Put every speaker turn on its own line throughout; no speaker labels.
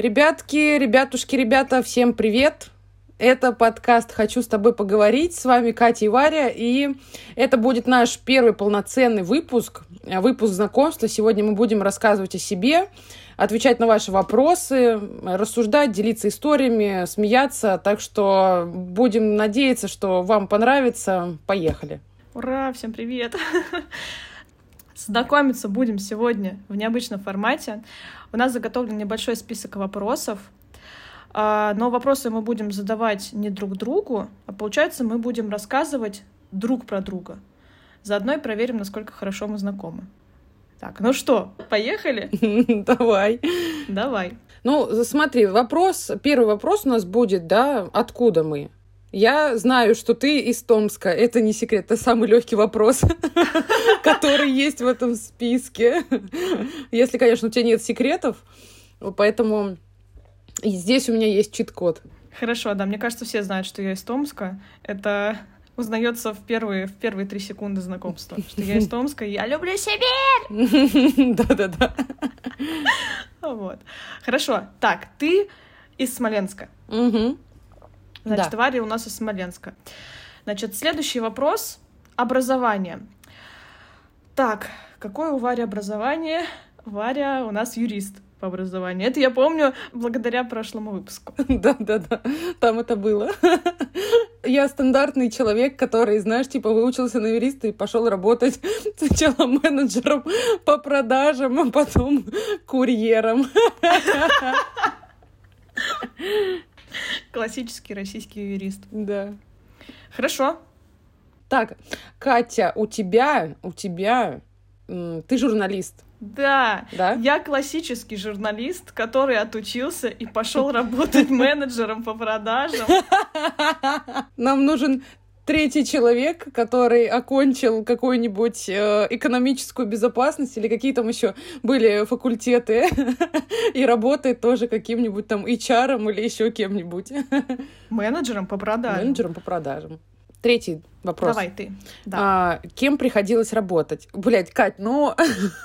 Ребятки, ребятушки, ребята, всем привет! Это подкаст «Хочу с тобой поговорить». С вами Катя и Варя. И это будет наш первый полноценный выпуск, выпуск знакомства. Сегодня мы будем рассказывать о себе, отвечать на ваши вопросы, рассуждать, делиться историями, смеяться. Так что будем надеяться, что вам понравится. Поехали!
Ура! Всем привет! Знакомиться будем сегодня в необычном формате. У нас заготовлен небольшой список вопросов, а, но вопросы мы будем задавать не друг другу, а получается мы будем рассказывать друг про друга. Заодно и проверим, насколько хорошо мы знакомы. Так, ну что, поехали?
Давай.
Давай.
Ну, смотри, вопрос, первый вопрос у нас будет, да, откуда мы? Я знаю, что ты из Томска. Это не секрет, это самый легкий вопрос, который есть в этом списке. Если, конечно, у тебя нет секретов. Поэтому здесь у меня есть чит-код.
Хорошо, да. Мне кажется, все знают, что я из Томска. Это узнается в первые, в первые три секунды знакомства, что я из Томска, и я люблю Сибирь!
Да-да-да.
Вот. Хорошо. Так, ты из Смоленска.
Угу.
Значит,
Да.
Варя у нас из Смоленска. Значит, следующий вопрос — образование. Так, какое у Вари образование? Варя у нас юрист по образованию. Это я помню благодаря прошлому выпуску.
Да-да-да, там это было. Я стандартный человек, который, знаешь, типа выучился на юриста и пошел работать сначала менеджером по продажам, а потом курьером.
Классический российский юрист.
Да.
Хорошо.
Так, Катя, у тебя, у тебя, ты журналист,
Да,
да?
я классический журналист, который отучился и пошел работать менеджером по продажам.
Нам нужен третий человек, который окончил какую-нибудь э, экономическую безопасность или какие там еще были факультеты и работает тоже каким-нибудь там HR или еще кем-нибудь.
Менеджером по продажам.
Менеджером по продажам. Третий вопрос.
Давай ты. Да.
А, кем приходилось работать? Блять, Кать, ну,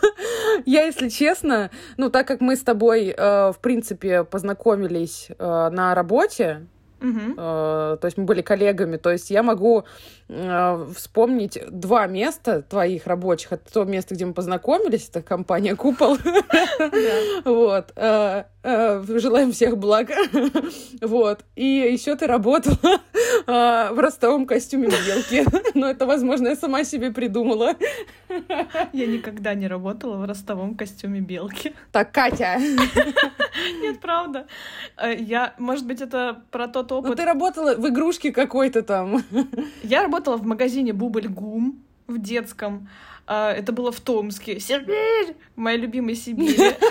я, если честно, ну, так как мы с тобой, э, в принципе, познакомились э, на работе, Э, то есть мы были коллегами, то есть я могу э, вспомнить два места твоих рабочих. Это то место, где мы познакомились, это компания Купол. Вот. Э, Желаем всех благ. Вот. И еще ты работала в ростовом костюме белки. Но это, возможно, я сама себе придумала.
Я никогда не работала в ростовом костюме белки.
Так, Катя,
Нет, правда. Я, может быть, это про тот
ну
опыт.
ты работала в игрушке какой-то там.
Я работала в магазине Бубль Гум в детском. А, Это было в Томске. Сибирь! Моя любимая Сибирь.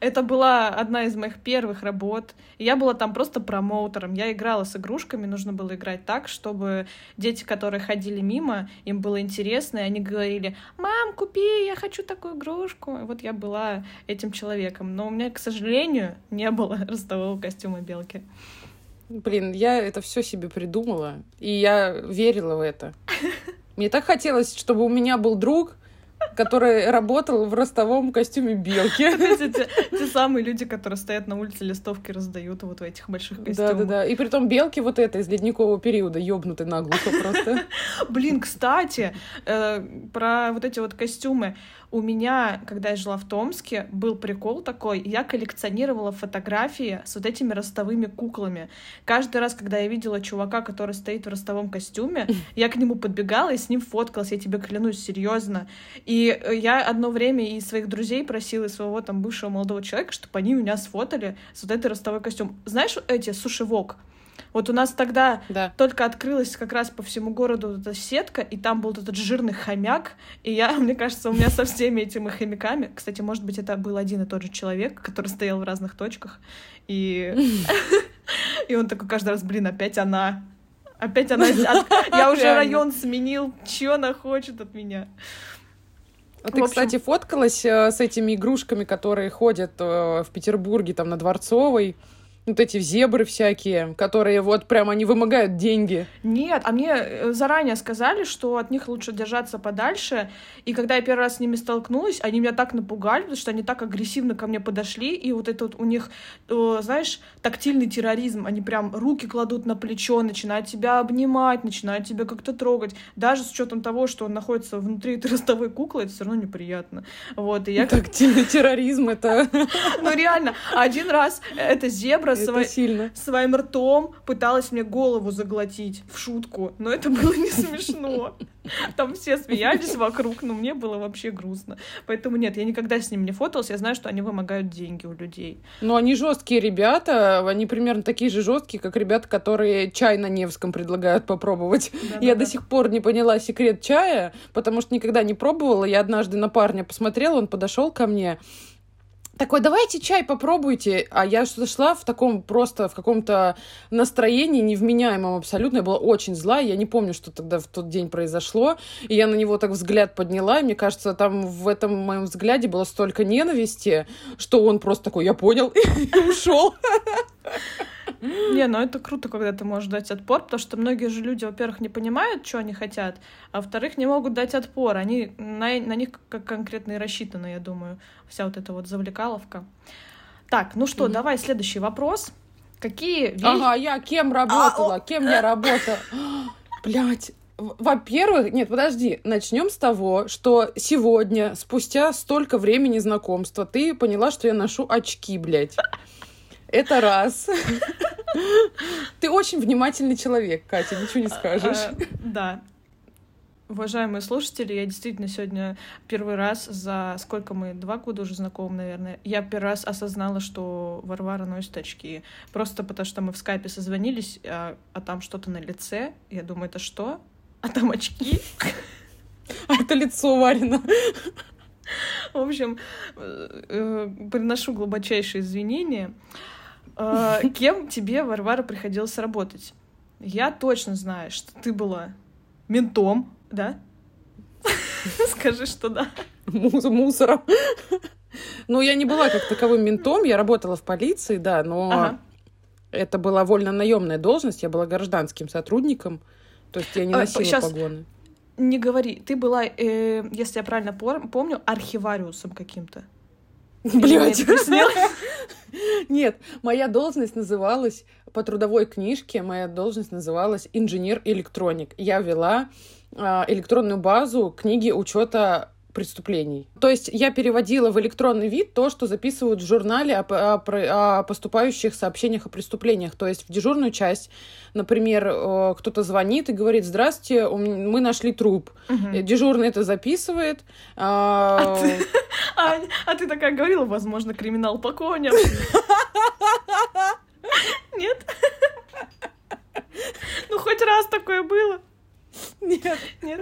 Это была одна из моих первых работ. Я была там просто промоутером. Я играла с игрушками, нужно было играть так, чтобы дети, которые ходили мимо, им было интересно, и они говорили, «Мам, купи, я хочу такую игрушку». И вот я была этим человеком. Но у меня, к сожалению, не было ростового костюма белки.
Блин, я это все себе придумала, и я верила в это. Мне так хотелось, чтобы у меня был друг, который работал в ростовом костюме белки.
Эти- те самые люди, которые стоят на улице, листовки раздают вот в этих больших костюмах.
Да-да-да. И при том белки вот это из ледникового периода, ёбнутый наглухо просто.
Блин, кстати, э, про вот эти вот костюмы. У меня, когда я жила в Томске, был прикол такой. Я коллекционировала фотографии с вот этими ростовыми куклами. Каждый раз, когда я видела чувака, который стоит в ростовом костюме, я к нему подбегала и с ним фоткалась. Я тебе клянусь, серьезно. И э, я одно время и своих друзей просила, и своего там бывшего молодого человека, чтобы они меня сфотали с вот этой ростовой костюм. Знаешь, эти сушевок? Вот у нас тогда
Да.
только открылась как раз по всему городу эта сетка, и там был этот жирный хомяк, и я, мне кажется, у меня со всеми этими хомяками, кстати, может быть, это был один и тот же человек, который стоял в разных точках, и, и он такой каждый раз, блин, опять она, опять она, от- я уже район сменил, чё она хочет от меня?
А ты,
общем-
кстати, фоткалась э, с этими игрушками, которые ходят э, в Петербурге, там, на Дворцовой. Вот эти зебры всякие, которые вот прям они вымогают деньги.
Нет, а мне э, заранее сказали, что от них лучше держаться подальше. И когда я первый раз с ними столкнулась, они меня так напугали, потому что они так агрессивно ко мне подошли. И вот это вот у них, э, знаешь, тактильный терроризм. Они прям руки кладут на плечо, начинают тебя обнимать, начинают тебя как-то трогать. Даже с учетом того, что он находится внутри этой ростовой куклы, это все равно неприятно. Вот, и я...
Тактильный терроризм это...
Ну реально, один раз эта зебра
это сильно.
своим ртом пыталась мне голову заглотить в шутку, но это было не смешно. Там все смеялись вокруг, но мне было вообще грустно. Поэтому нет, я никогда с ним не фоталась, я знаю, что они вымогают деньги у людей.
Ну, они жесткие ребята, они примерно такие же жесткие, как ребята, которые чай на Невском предлагают попробовать. Да, я да, до да. сих пор не поняла секрет чая, потому что никогда не пробовала. Я однажды на парня посмотрела, он подошел ко мне, такой, давайте чай попробуйте. А я что-то шла в таком просто, в каком-то настроении невменяемом абсолютно. Я была очень зла. Я не помню, что тогда в тот день произошло. И я на него так взгляд подняла. И мне кажется, там в этом моем взгляде было столько ненависти, что он просто такой, я понял, и ушел.
Не, ну это круто, когда ты можешь дать отпор, потому что многие же люди, во-первых, не понимают, что они хотят, а во-вторых, не могут дать отпор. Они на, на них как конкретно и рассчитаны, я думаю, вся вот эта вот завлекаловка. Так, ну что, mm-hmm. давай следующий вопрос. Какие
вещи... Ага, я кем работала? А, кем я работала? Блять, во-первых, нет, подожди, начнем с того, что сегодня, спустя столько времени знакомства, ты поняла, что я ношу очки, блядь. Это раз. Ты очень внимательный человек, Катя, ничего не скажешь. А,
да. Уважаемые слушатели, я действительно сегодня первый раз за сколько мы, два года уже знакомы, наверное, я первый раз осознала, что Варвара носит очки. Просто потому что мы в скайпе созвонились, а, а там что-то на лице. Я думаю, это что? А там очки?
А это лицо Варина.
В общем, э, э, приношу глубочайшие извинения. А, кем тебе, Варвара, приходилось работать? Я точно знаю, что ты была ментом, да? Скажи, что да.
Мусором. Ну, я не была как таковым ментом, я работала в полиции, да, но это была вольно-наемная должность, я была гражданским сотрудником, то есть я не а, носила Сейчас... погоны.
Не говори, ты была, э, если я правильно помню, архивариусом каким-то.
Блять. Нет, моя должность называлась по трудовой книжке, моя должность называлась инженер-электроник. Я вела э, электронную базу книги учета преступлений. То есть я переводила в электронный вид то, что записывают в журнале о, о, о поступающих сообщениях о преступлениях. То есть в дежурную часть, например, э, кто-то звонит и говорит, здравствуйте, мы нашли труп. Угу. Дежурный это записывает.
А... А, ты, а, а ты такая говорила, возможно, криминал по коням. Нет? Ну, хоть раз такое было.
Нет.
Нет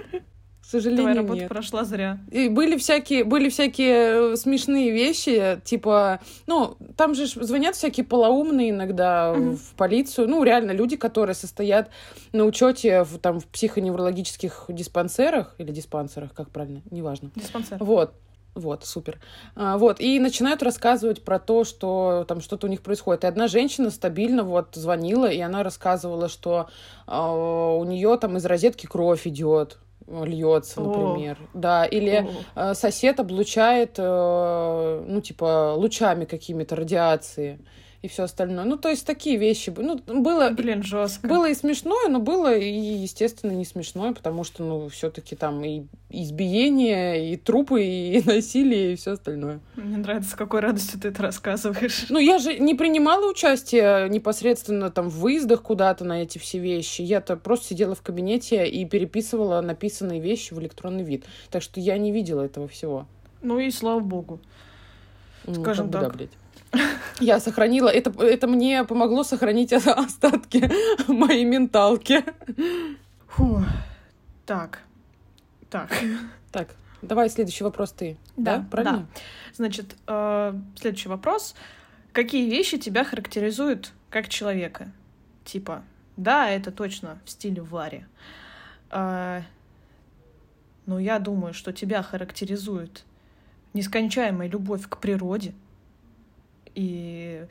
сожалению,
Твоя работа
нет.
прошла зря.
И были всякие, были всякие э, смешные вещи, типа, ну, там же звонят всякие полоумные иногда mm-hmm. в полицию, ну, реально люди, которые состоят на учете в, там, в психоневрологических диспансерах или диспансерах, как правильно, неважно.
Диспансер.
Вот. Вот, супер. А, вот, и начинают рассказывать про то, что там что-то у них происходит. И одна женщина стабильно вот звонила, и она рассказывала, что а, у нее там из розетки кровь идет льется, например. О. Да, или О. Э, сосед облучает, э, ну, типа, лучами какими-то радиации и все остальное. Ну, то есть такие вещи. Ну, было...
Блин, жестко.
Было и смешное, но было и, естественно, не смешное, потому что, ну, все-таки там и избиение, и трупы, и насилие, и все остальное.
Мне нравится, с какой радостью ты это рассказываешь.
Ну, я же не принимала участие непосредственно там в выездах куда-то на эти все вещи. Я-то просто сидела в кабинете и переписывала написанные вещи в электронный вид. Так что я не видела этого всего.
Ну и слава богу.
Ну, Скажем так. Да, блядь. Я сохранила, это, это мне помогло сохранить остатки моей менталки.
Фу. Так. Так.
Так, давай следующий вопрос ты. Да, да правильно? Да.
Значит, э, следующий вопрос. Какие вещи тебя характеризуют как человека? Типа, да, это точно в стиле Вари. Э, но я думаю, что тебя характеризует нескончаемая любовь к природе, и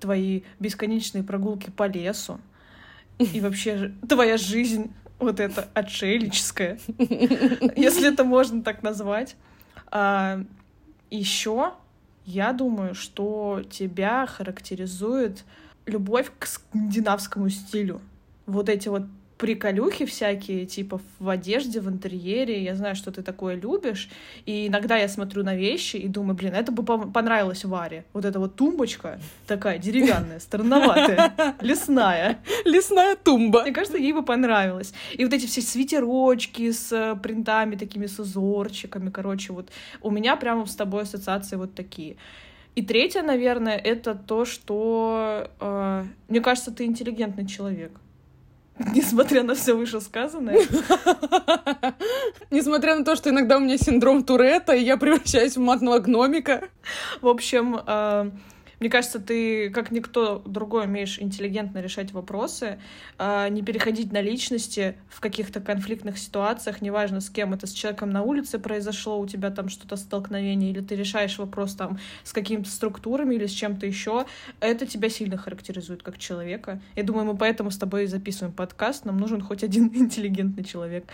твои бесконечные прогулки по лесу и вообще твоя жизнь вот эта отшельническая, если это можно так назвать. А, еще я думаю, что тебя характеризует любовь к скандинавскому стилю. Вот эти вот приколюхи всякие, типа в одежде, в интерьере. Я знаю, что ты такое любишь. И иногда я смотрю на вещи и думаю, блин, это бы понравилось Варе. Вот эта вот тумбочка такая деревянная, странноватая, лесная.
Лесная тумба.
Мне кажется, ей бы понравилось. И вот эти все свитерочки с э, принтами такими, с узорчиками, короче, вот у меня прямо с тобой ассоциации вот такие. И третье, наверное, это то, что э, мне кажется, ты интеллигентный человек. Несмотря на все вышесказанное.
Несмотря на то, что иногда у меня синдром Туретта, и я превращаюсь в матного гномика.
В общем, э, мне кажется, ты, как никто другой, умеешь интеллигентно решать вопросы, а, не переходить на личности в каких-то конфликтных ситуациях, неважно, с кем это, с человеком на улице произошло, у тебя там что-то столкновение, или ты решаешь вопрос там с какими-то структурами или с чем-то еще, это тебя сильно характеризует как человека. Я думаю, мы поэтому с тобой и записываем подкаст, нам нужен хоть один интеллигентный человек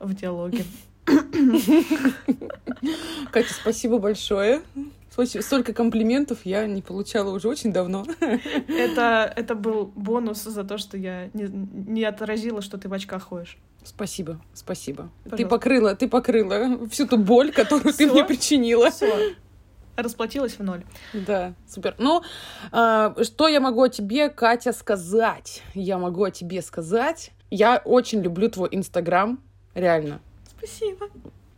в диалоге.
Катя, спасибо большое. Столько комплиментов я не получала уже очень давно.
Это, это был бонус за то, что я не, не отразила, что ты в очках ходишь.
Спасибо, спасибо. Пожалуйста. Ты покрыла, ты покрыла всю ту боль, которую Всё? ты мне причинила.
Всё. Расплатилась в ноль.
Да, супер. Ну, э, что я могу о тебе, Катя, сказать? Я могу о тебе сказать. Я очень люблю твой Инстаграм, реально.
Спасибо.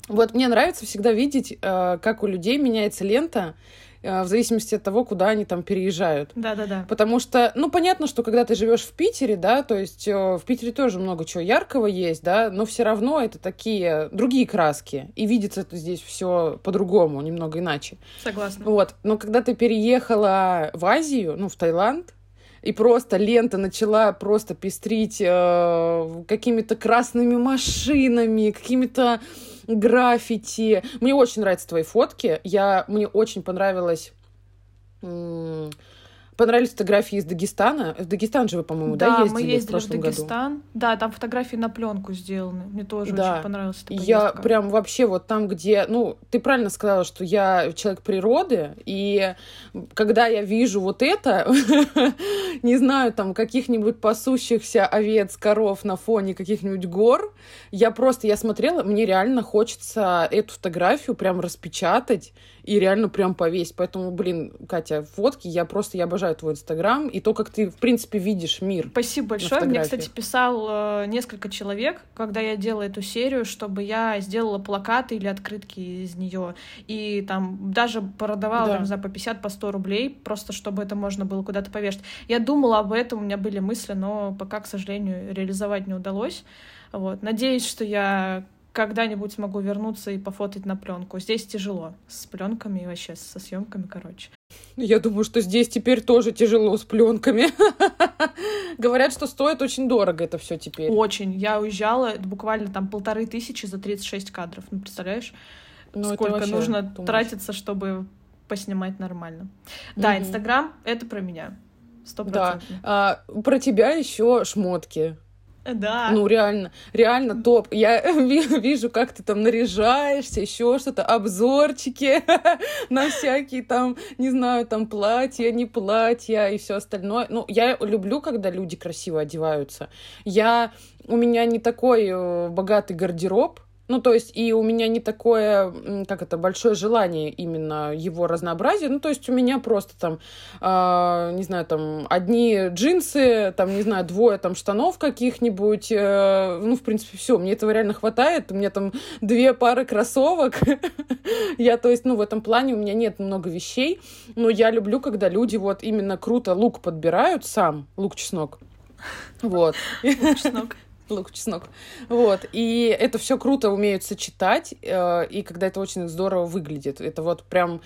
Вот мне нравится всегда видеть, э, как у людей меняется лента э, в зависимости от того, куда они там переезжают.
Да, да, да.
Потому что, ну, понятно, что когда ты живешь в Питере, да, то есть э, в Питере тоже много чего яркого есть, да, но все равно это такие другие краски. И видится это здесь все по-другому, немного иначе.
Согласна.
Вот. Но когда ты переехала в Азию, ну, в Таиланд, и просто лента начала просто пестрить э, какими-то красными машинами, какими-то граффити. Мне очень нравятся твои фотки. Я, мне очень понравилось понравились фотографии из Дагестана. В Дагестан же вы, по-моему, да, да ездили
мы ездили
в, в
Дагестан.
Году?
Да, там фотографии на пленку сделаны. Мне тоже да. очень понравилась эта
поездка. Я прям вообще вот там, где... Ну, ты правильно сказала, что я человек природы, и когда я вижу вот это, не знаю, там, каких-нибудь пасущихся овец, коров на фоне каких-нибудь гор, я просто, я смотрела, мне реально хочется эту фотографию прям распечатать и реально прям повесить. Поэтому, блин, Катя, фотки, я просто, я обожаю твой Инстаграм и то, как ты, в принципе, видишь мир.
Спасибо большое. Мне, кстати, писал э, несколько человек, когда я делала эту серию, чтобы я сделала плакаты или открытки из нее. И там даже продавала, да. там, знаю, по 50, по 100 рублей, просто чтобы это можно было куда-то повешать. Я думала об этом, у меня были мысли, но пока, к сожалению, реализовать не удалось. Вот. Надеюсь, что я когда-нибудь смогу вернуться и пофотать на пленку. Здесь тяжело с пленками и вообще со съемками, короче.
Я думаю, что здесь теперь тоже тяжело с пленками. Говорят, что стоит очень дорого это все теперь.
Очень. Я уезжала буквально там полторы тысячи за 36 кадров. Ну, представляешь, ну, сколько нужно думаешь. тратиться, чтобы поснимать нормально. Да, Инстаграм — это про меня. Сто
Да. А, про тебя еще шмотки.
Да.
Ну, реально, реально топ. Я вижу, как ты там наряжаешься, еще что-то, обзорчики на всякие там, не знаю, там платья, не платья и все остальное. Ну, я люблю, когда люди красиво одеваются. Я, у меня не такой э, богатый гардероб, ну, то есть, и у меня не такое, как это, большое желание именно его разнообразия. Ну, то есть, у меня просто там, э, не знаю, там, одни джинсы, там, не знаю, двое там штанов каких-нибудь. Э, ну, в принципе, все, мне этого реально хватает. У меня там две пары кроссовок. Я, то есть, ну, в этом плане у меня нет много вещей. Но я люблю, когда люди вот именно круто лук подбирают сам, лук-чеснок. Вот.
Лук-чеснок
лук, чеснок. Вот. И это все круто умеют сочетать, э, и когда это очень здорово выглядит. Это вот прям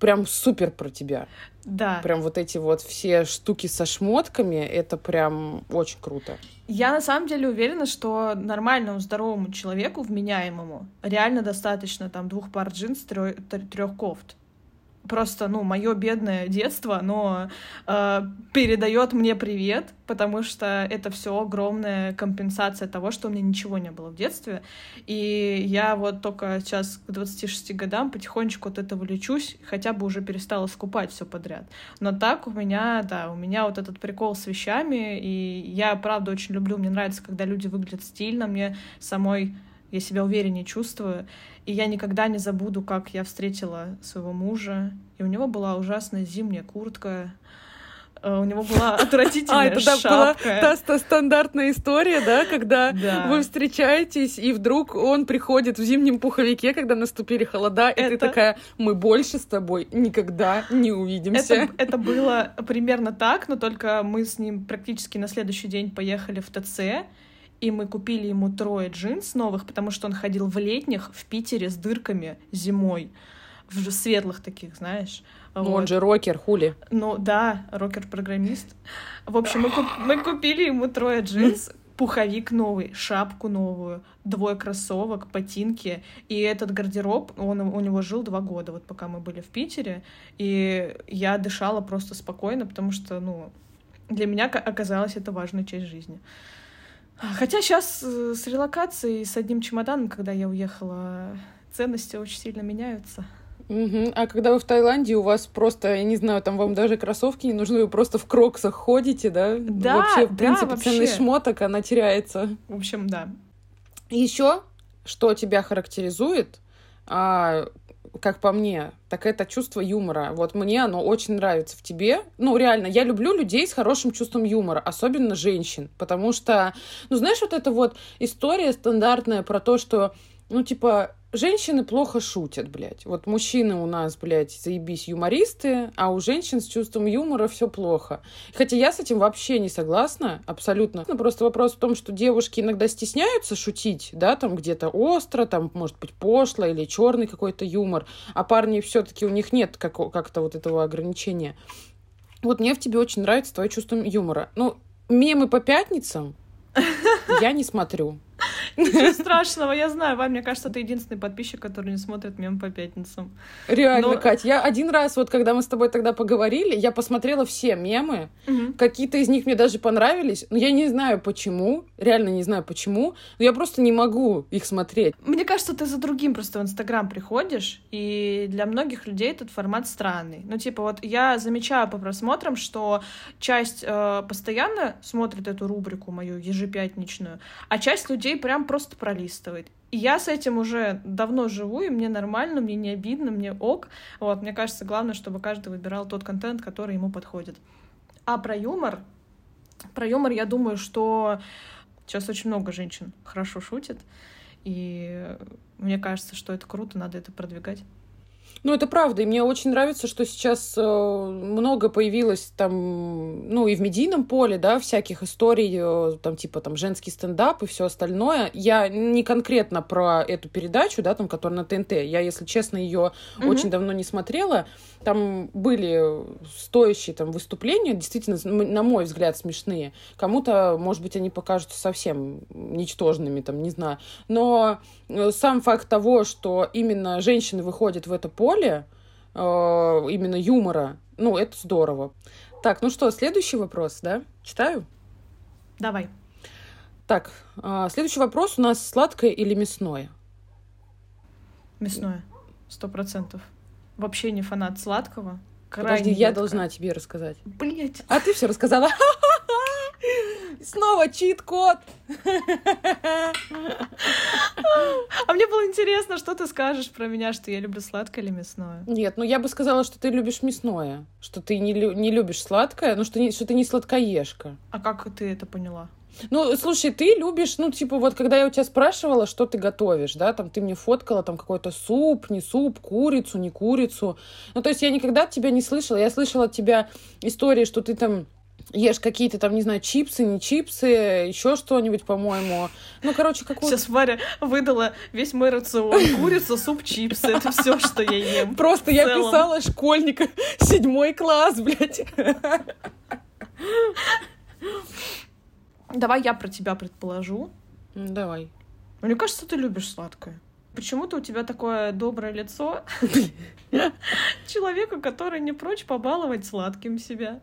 прям супер про тебя.
Да.
Прям вот эти вот все штуки со шмотками, это прям очень круто.
Я на самом деле уверена, что нормальному здоровому человеку, вменяемому, реально достаточно там двух пар джинс, трех кофт. Просто, ну, мое бедное детство, но э, передает мне привет, потому что это все огромная компенсация того, что у меня ничего не было в детстве. И я вот только сейчас к 26 годам потихонечку от этого лечусь, хотя бы уже перестала скупать все подряд. Но так у меня, да, у меня вот этот прикол с вещами, и я, правда, очень люблю, мне нравится, когда люди выглядят стильно, мне самой я себя увереннее чувствую. И я никогда не забуду, как я встретила своего мужа. И у него была ужасная зимняя куртка. Э, у него была отвратительная а, это шапка.
была та, та стандартная история, да, когда да. вы встречаетесь, и вдруг он приходит в зимнем пуховике, когда наступили холода, и это... ты такая, мы больше с тобой никогда не увидимся.
Это, это было примерно так, но только мы с ним практически на следующий день поехали в ТЦ, и мы купили ему трое джинс новых, потому что он ходил в летних в Питере с дырками зимой, в светлых таких, знаешь.
Ну, вот. он же рокер, хули.
Ну, да, рокер-программист. В общем, мы, куп мы купили ему трое джинс, пуховик новый, шапку новую, двое кроссовок, ботинки. И этот гардероб, он у него жил два года, вот пока мы были в Питере. И я дышала просто спокойно, потому что, ну, для меня оказалось это важная часть жизни. Хотя сейчас э, с релокацией, с одним чемоданом, когда я уехала, ценности очень сильно меняются.
Угу. А когда вы в Таиланде, у вас просто, я не знаю, там вам даже кроссовки не нужны, вы просто в кроксах ходите, да?
Да,
вообще, в
да,
принципе,
вообще.
ценность шмоток, она теряется.
В общем, да.
Еще, что тебя характеризует, а, как по мне, так это чувство юмора. Вот мне оно очень нравится в тебе. Ну, реально, я люблю людей с хорошим чувством юмора, особенно женщин, потому что, ну, знаешь, вот эта вот история стандартная про то, что, ну, типа, женщины плохо шутят, блядь. Вот мужчины у нас, блядь, заебись юмористы, а у женщин с чувством юмора все плохо. Хотя я с этим вообще не согласна, абсолютно. Ну, просто вопрос в том, что девушки иногда стесняются шутить, да, там где-то остро, там, может быть, пошло или черный какой-то юмор, а парни все-таки у них нет как- как-то вот этого ограничения. Вот мне в тебе очень нравится твое чувство юмора. Ну, мемы по пятницам я не смотрю.
Ничего страшного, я знаю. Вань, мне кажется, ты единственный подписчик, который не смотрит мем по пятницам.
Реально, Но... Кать, я один раз, вот когда мы с тобой тогда поговорили, я посмотрела все мемы. Угу. Какие-то из них мне даже понравились, но я не знаю почему, реально не знаю почему, но я просто не могу их смотреть.
Мне кажется, ты за другим просто в Инстаграм приходишь, и для многих людей этот формат странный. Ну, типа, вот я замечаю по просмотрам, что часть э, постоянно смотрит эту рубрику мою ежепятничную, а часть людей прям просто пролистывает. И я с этим уже давно живу, и мне нормально, мне не обидно, мне ок. Вот, мне кажется, главное, чтобы каждый выбирал тот контент, который ему подходит. А про юмор? Про юмор я думаю, что сейчас очень много женщин хорошо шутит, и мне кажется, что это круто, надо это продвигать.
Ну, это правда. И мне очень нравится, что сейчас э, много появилось там, ну, и в медийном поле, да, всяких историй, э, там, типа, там, женский стендап и все остальное. Я не конкретно про эту передачу, да, там, которая на ТНТ. Я, если честно, ее угу. очень давно не смотрела. Там были стоящие там выступления, действительно, на мой взгляд, смешные. Кому-то, может быть, они покажутся совсем ничтожными, там, не знаю. Но э, сам факт того, что именно женщины выходят в это поле, э, именно юмора, ну, это здорово. Так, ну что, следующий вопрос, да? Читаю?
Давай.
Так, э, следующий вопрос у нас сладкое или мясное?
Мясное, сто процентов вообще не фанат сладкого.
Подожди, я должна тебе рассказать.
Блять.
А ты все рассказала. Снова чит-код.
А мне было интересно, что ты скажешь про меня, что я люблю сладкое или мясное.
Нет, ну я бы сказала, что ты любишь мясное, что ты не, лю- не любишь сладкое, но что, не, что ты не сладкоежка.
А как ты это поняла?
Ну, слушай, ты любишь, ну, типа, вот когда я у тебя спрашивала, что ты готовишь, да, там ты мне фоткала там какой-то суп, не суп, курицу, не курицу. Ну, то есть я никогда от тебя не слышала. Я слышала от тебя истории, что ты там ешь какие-то там, не знаю, чипсы, не чипсы, еще что-нибудь, по-моему. Ну, короче, какую
Сейчас Варя выдала весь мой рацион. Курица, суп, чипсы. Это все, что я ем.
Просто я писала школьника. Седьмой класс, блядь.
Давай я про тебя предположу.
Давай.
Мне кажется, ты любишь сладкое. Почему-то у тебя такое доброе лицо человеку, который не прочь побаловать сладким себя.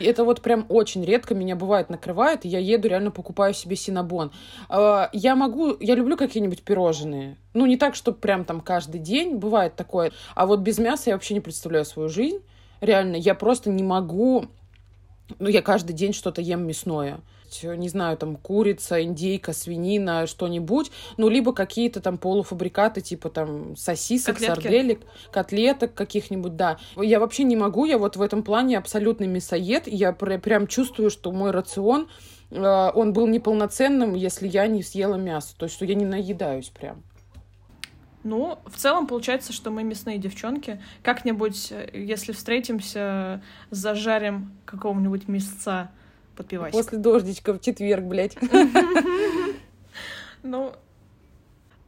Это вот прям очень редко меня бывает накрывает, и я еду, реально покупаю себе синабон. А, я могу, я люблю какие-нибудь пирожные. Ну, не так, что прям там каждый день, бывает такое. А вот без мяса я вообще не представляю свою жизнь. Реально, я просто не могу... Ну, я каждый день что-то ем мясное не знаю, там, курица, индейка, свинина, что-нибудь, ну, либо какие-то там полуфабрикаты, типа там сосисок, Котлетки. сарделек, котлеток каких-нибудь, да. Я вообще не могу, я вот в этом плане абсолютный мясоед, я пр прям чувствую, что мой рацион, э, он был неполноценным, если я не съела мясо, то есть, что я не наедаюсь прям.
Ну, в целом получается, что мы мясные девчонки. Как-нибудь, э, если встретимся, зажарим какого-нибудь мясца под пивасик.
После дождичка в четверг, блядь.
Ну,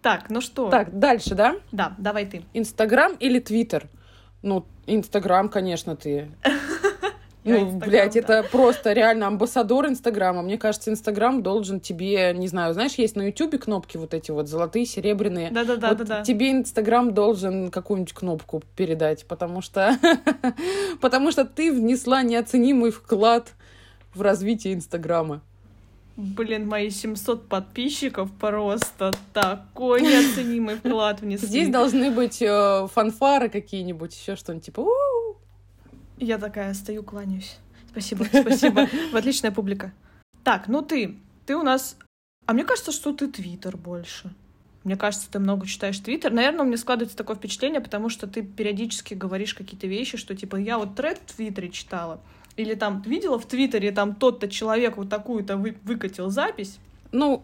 так, ну что?
Так, дальше, да?
Да, давай ты.
Инстаграм или Твиттер? Ну, Инстаграм, конечно, ты. Ну, блядь, это просто реально амбассадор Инстаграма. Мне кажется, Инстаграм должен тебе, не знаю, знаешь, есть на Ютубе кнопки вот эти вот золотые, серебряные.
Да-да-да.
Вот
да,
тебе Инстаграм должен какую-нибудь кнопку передать, потому что... потому что ты внесла неоценимый вклад в развитие Инстаграма.
Блин, мои 700 подписчиков просто такой неоценимый вклад внесли.
Здесь должны быть э, фанфары какие-нибудь, еще что-нибудь типа У-у-у.
Я такая стою, кланяюсь. Спасибо, спасибо. В отличная публика. Так, ну ты, ты у нас... А мне кажется, что ты Твиттер больше. Мне кажется, ты много читаешь Твиттер. Наверное, у меня складывается такое впечатление, потому что ты периодически говоришь какие-то вещи, что типа я вот тред в Твиттере читала. Или там видела в Твиттере, там тот-то человек вот такую-то вы, выкатил запись.
Ну,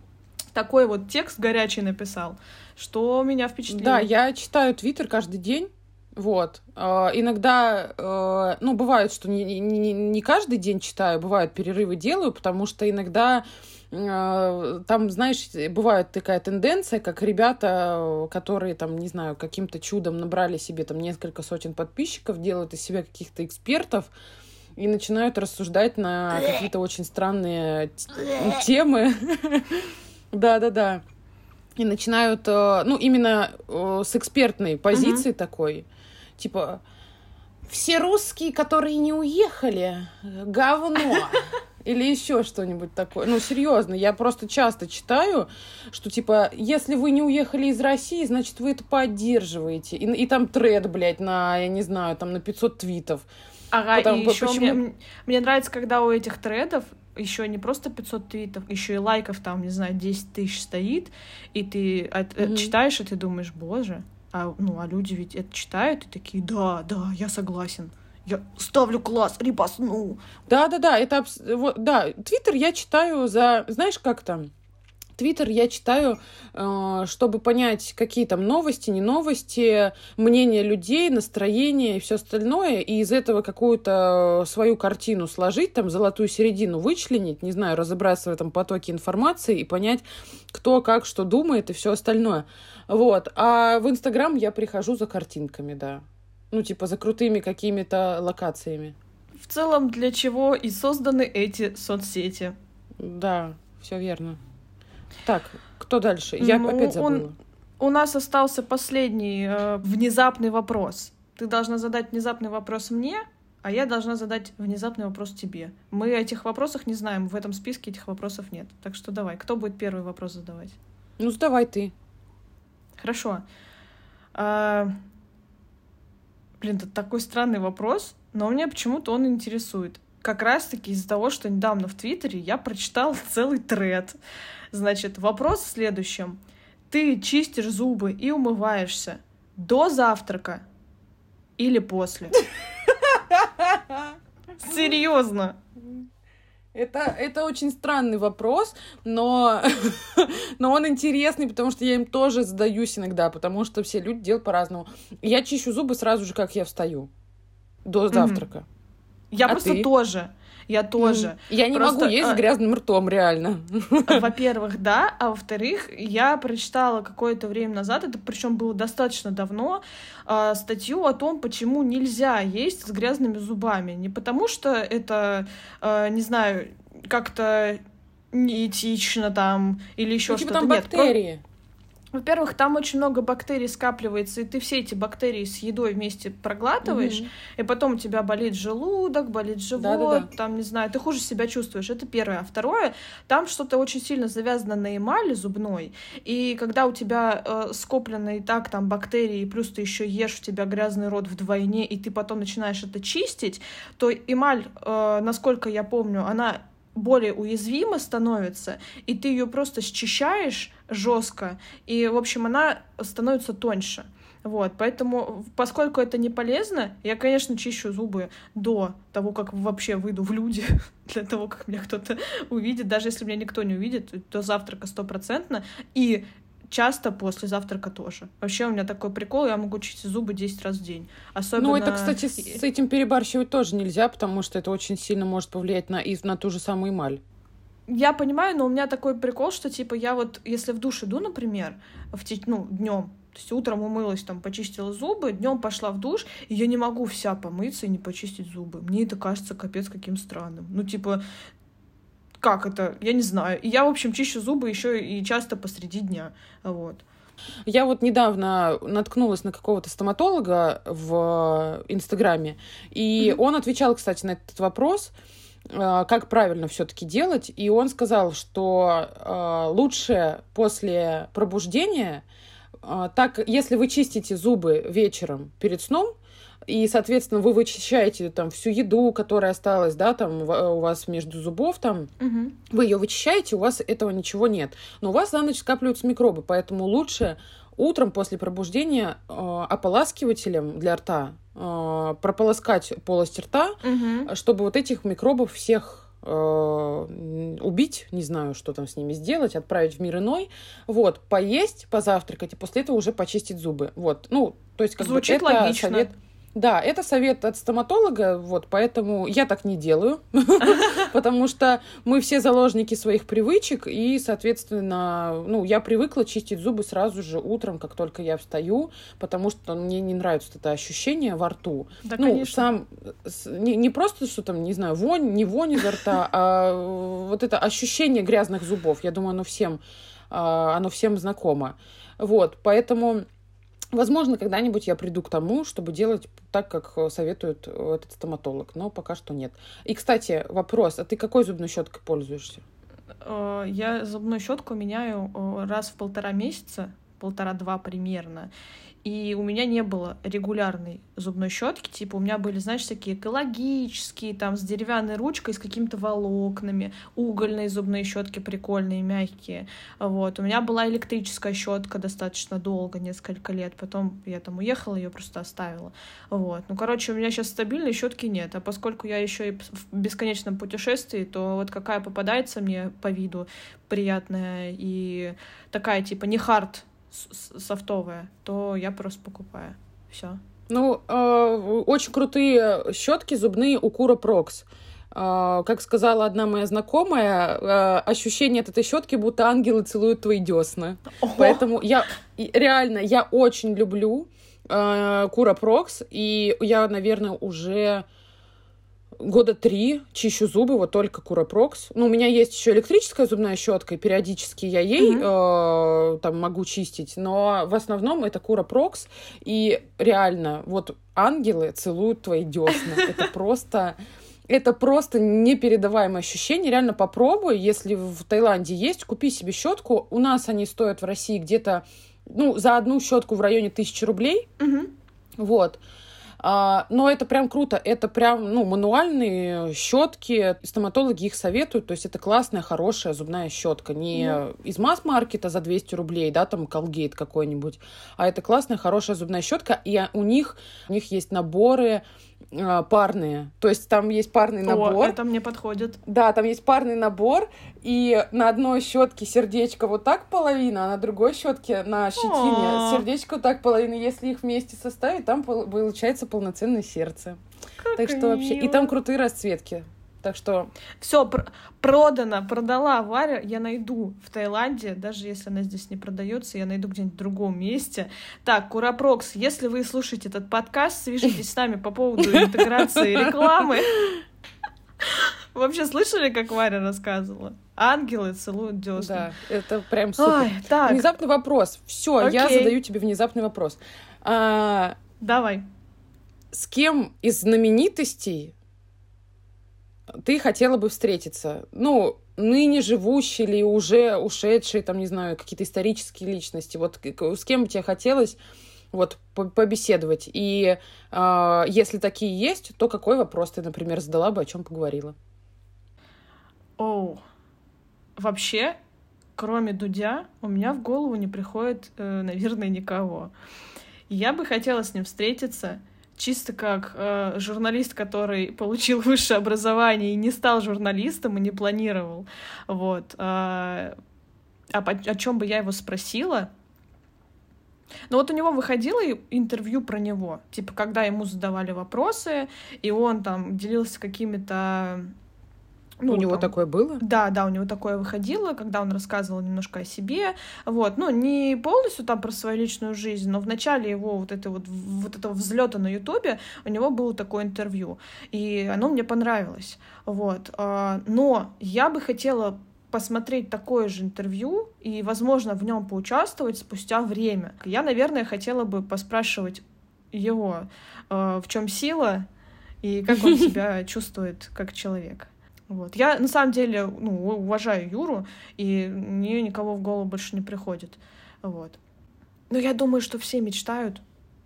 такой вот текст горячий написал, что меня впечатлило.
Да, я читаю Твиттер каждый день. Вот. Э, иногда, э, ну, бывает, что не, не, не каждый день читаю, бывают перерывы делаю, потому что иногда э, там, знаешь, бывает такая тенденция, как ребята, которые там, не знаю, каким-то чудом набрали себе там несколько сотен подписчиков, делают из себя каких-то экспертов, и начинают рассуждать на какие-то очень странные темы. Да-да-да. И начинают, э, ну, именно э, с экспертной позиции такой, типа, все русские, которые не уехали, говно. Или еще что-нибудь такое. Ну, серьезно, я просто часто читаю, что, типа, если вы не уехали из России, значит, вы это поддерживаете. И, и там тред, блядь, на, я не знаю, там на 500 твитов.
Ага, Потому, и еще почему... мне, мне нравится, когда у этих тредов еще не просто 500 твитов, еще и лайков там, не знаю, 10 тысяч стоит, и ты от, mm-hmm. читаешь, и ты думаешь, боже, а, ну, а люди ведь это читают и такие, да, да, я согласен. Я ставлю класс, репостну.
Да-да-да, это... Вот, да, Твиттер я читаю за... Знаешь, как там? Твиттер я читаю, э, чтобы понять, какие там новости, не новости, мнение людей, настроение и все остальное, и из этого какую-то свою картину сложить, там золотую середину вычленить, не знаю, разобраться в этом потоке информации и понять, кто как что думает и все остальное. Вот. А в Инстаграм я прихожу за картинками, да. Ну, типа за крутыми какими-то локациями.
В целом, для чего и созданы эти соцсети.
Да, все верно. Так, кто дальше? Я ну, опять забыла. Он...
У нас остался последний э, внезапный вопрос. Ты должна задать внезапный вопрос мне, а я должна задать внезапный вопрос тебе. Мы этих вопросов не знаем, в этом списке этих вопросов нет. Так что давай, кто будет первый вопрос задавать?
Ну, задавай ты.
Хорошо. А... Блин, это такой странный вопрос, но мне почему-то он интересует. Как раз-таки из-за того, что недавно в Твиттере я прочитала целый тред Значит, вопрос в следующем. Ты чистишь зубы и умываешься до завтрака или после? Серьезно.
Это, это очень странный вопрос, но, но он интересный, потому что я им тоже задаюсь иногда, потому что все люди делают по-разному. Я чищу зубы сразу же, как я встаю, до завтрака. Mm-hmm.
Я а просто ты? тоже. Я тоже.
Я не Просто, могу есть а... с грязным ртом, реально.
Во-первых, да, а во-вторых, я прочитала какое-то время назад, это причем было достаточно давно, а, статью о том, почему нельзя есть с грязными зубами. Не потому что это, а, не знаю, как-то неэтично там или еще ну, типа
что-то. Там бактерии. Нет,
во-первых, там очень много бактерий скапливается, и ты все эти бактерии с едой вместе проглатываешь, mm-hmm. и потом у тебя болит желудок, болит живот, Да-да-да. там, не знаю, ты хуже себя чувствуешь. Это первое. А второе, там что-то очень сильно завязано на эмали зубной, и когда у тебя э, скоплены и так там бактерии, плюс ты еще ешь, у тебя грязный рот вдвойне, и ты потом начинаешь это чистить, то эмаль, э, насколько я помню, она более уязвима становится, и ты ее просто счищаешь жестко, и, в общем, она становится тоньше. Вот, поэтому, поскольку это не полезно, я, конечно, чищу зубы до того, как вообще выйду в люди, для того, как меня кто-то увидит. Даже если меня никто не увидит, то завтрака стопроцентно. И часто после завтрака тоже. Вообще у меня такой прикол, я могу чистить зубы 10 раз в день. Особенно...
Ну, это, кстати, с этим перебарщивать тоже нельзя, потому что это очень сильно может повлиять на, и на ту же самую эмаль.
Я понимаю, но у меня такой прикол, что, типа, я вот, если в душ иду, например, в те... ну, днем, то есть утром умылась, там, почистила зубы, днем пошла в душ, и я не могу вся помыться и не почистить зубы. Мне это кажется капец каким странным. Ну, типа, как это? Я не знаю. И я, в общем, чищу зубы еще и часто посреди дня. Вот.
Я вот недавно наткнулась на какого-то стоматолога в Инстаграме, и mm-hmm. он отвечал, кстати, на этот вопрос, э, как правильно все-таки делать, и он сказал, что э, лучше после пробуждения, э, так, если вы чистите зубы вечером перед сном, и, соответственно, вы вычищаете там всю еду, которая осталась, да, там у вас между зубов, там, угу. вы ее вычищаете, у вас этого ничего нет. Но у вас за ночь скапливаются микробы, поэтому лучше утром после пробуждения э, ополаскивателем для рта э, прополоскать полость рта, угу. чтобы вот этих микробов всех э, убить, не знаю, что там с ними сделать, отправить в мир иной, вот, поесть, позавтракать, и после этого уже почистить зубы, вот, ну, то есть как Звучит бы это логично. совет да, это совет от стоматолога, вот, поэтому я так не делаю, потому что мы все заложники своих привычек, и, соответственно, ну, я привыкла чистить зубы сразу же утром, как только я встаю, потому что мне не нравится это ощущение во рту. Да, ну, конечно. сам, не, не просто, что там, не знаю, вонь, не вонь изо рта, а вот это ощущение грязных зубов, я думаю, оно всем, а, оно всем знакомо. Вот, поэтому Возможно, когда-нибудь я приду к тому, чтобы делать так, как советует этот стоматолог, но пока что нет. И, кстати, вопрос, а ты какой зубной щеткой пользуешься?
Э, я зубную щетку меняю э, раз в полтора месяца, полтора-два примерно. И у меня не было регулярной зубной щетки, типа у меня были, знаешь, такие экологические, там с деревянной ручкой, с какими-то волокнами, угольные зубные щетки прикольные, мягкие. Вот. У меня была электрическая щетка достаточно долго, несколько лет. Потом я там уехала, ее просто оставила. Вот. Ну, короче, у меня сейчас стабильной щетки нет. А поскольку я еще и в бесконечном путешествии, то вот какая попадается мне по виду приятная и такая, типа, не хард софтовая, то я просто покупаю. Все.
Ну, э, очень крутые щетки зубные у Кура Прокс. Э, как сказала одна моя знакомая, э, ощущение от этой щетки, будто ангелы целуют твои десны. Ого. Поэтому я реально, я очень люблю э, Кура Прокс, и я, наверное, уже года три чищу зубы, вот только Куропрокс. Ну, у меня есть еще электрическая зубная щетка, и периодически я ей mm-hmm. э, там могу чистить, но в основном это Куропрокс, и реально, вот ангелы целуют твои десна. Это просто... Это просто непередаваемое ощущение. Реально попробуй, если в Таиланде есть, купи себе щетку. У нас они стоят в России где-то, ну, за одну щетку в районе тысячи рублей. Угу. Вот. А, но это прям круто. Это прям, ну, мануальные щетки. Стоматологи их советуют. То есть это классная, хорошая зубная щетка. Не mm. из масс-маркета за 200 рублей, да, там Colgate какой-нибудь. А это классная, хорошая зубная щетка. И у них, у них есть наборы а, парные. То есть там есть парный набор. О,
это мне подходит.
Да, там есть парный набор, и на одной щетке сердечко вот так половина, а на другой щетке на щетине О. сердечко вот так половина. Если их вместе составить, там получается полноценное сердце. Как так что вообще. И там крутые расцветки. Так что...
Все, пр- продано, продала Варя. Я найду в Таиланде, даже если она здесь не продается, я найду где-нибудь в другом месте. Так, Курапрокс, если вы слушаете этот подкаст, свяжитесь с нами по поводу интеграции рекламы. Вообще слышали, как Варя рассказывала? Ангелы целуют десна.
Да, это прям супер. Ой, так. Внезапный вопрос. Все, я задаю тебе внезапный вопрос. А,
Давай.
С кем из знаменитостей ты хотела бы встретиться? Ну, ныне живущие или уже ушедшие, там, не знаю, какие-то исторические личности. Вот с кем бы тебе хотелось вот побеседовать? И э, если такие есть, то какой вопрос ты, например, задала бы, о чем поговорила?
Оу. Oh. Вообще, кроме Дудя, у меня в голову не приходит, э, наверное, никого. Я бы хотела с ним встретиться чисто как э, журналист, который получил высшее образование и не стал журналистом и не планировал. Вот. Э, а о, о чем бы я его спросила? Ну вот у него выходило интервью про него, типа когда ему задавали вопросы, и он там делился какими-то
ну, у него там, такое было?
Да, да, у него такое выходило, когда он рассказывал немножко о себе. Вот, ну, не полностью там про свою личную жизнь, но в начале его вот, это вот, вот этого взлета на Ютубе у него было такое интервью. И оно мне понравилось. Вот. А, но я бы хотела посмотреть такое же интервью и, возможно, в нем поучаствовать спустя время. Я, наверное, хотела бы поспрашивать его, а, в чем сила и как он себя чувствует как человек. Вот. Я на самом деле ну, уважаю Юру, и мне никого в голову больше не приходит. Вот. Но я думаю, что все мечтают,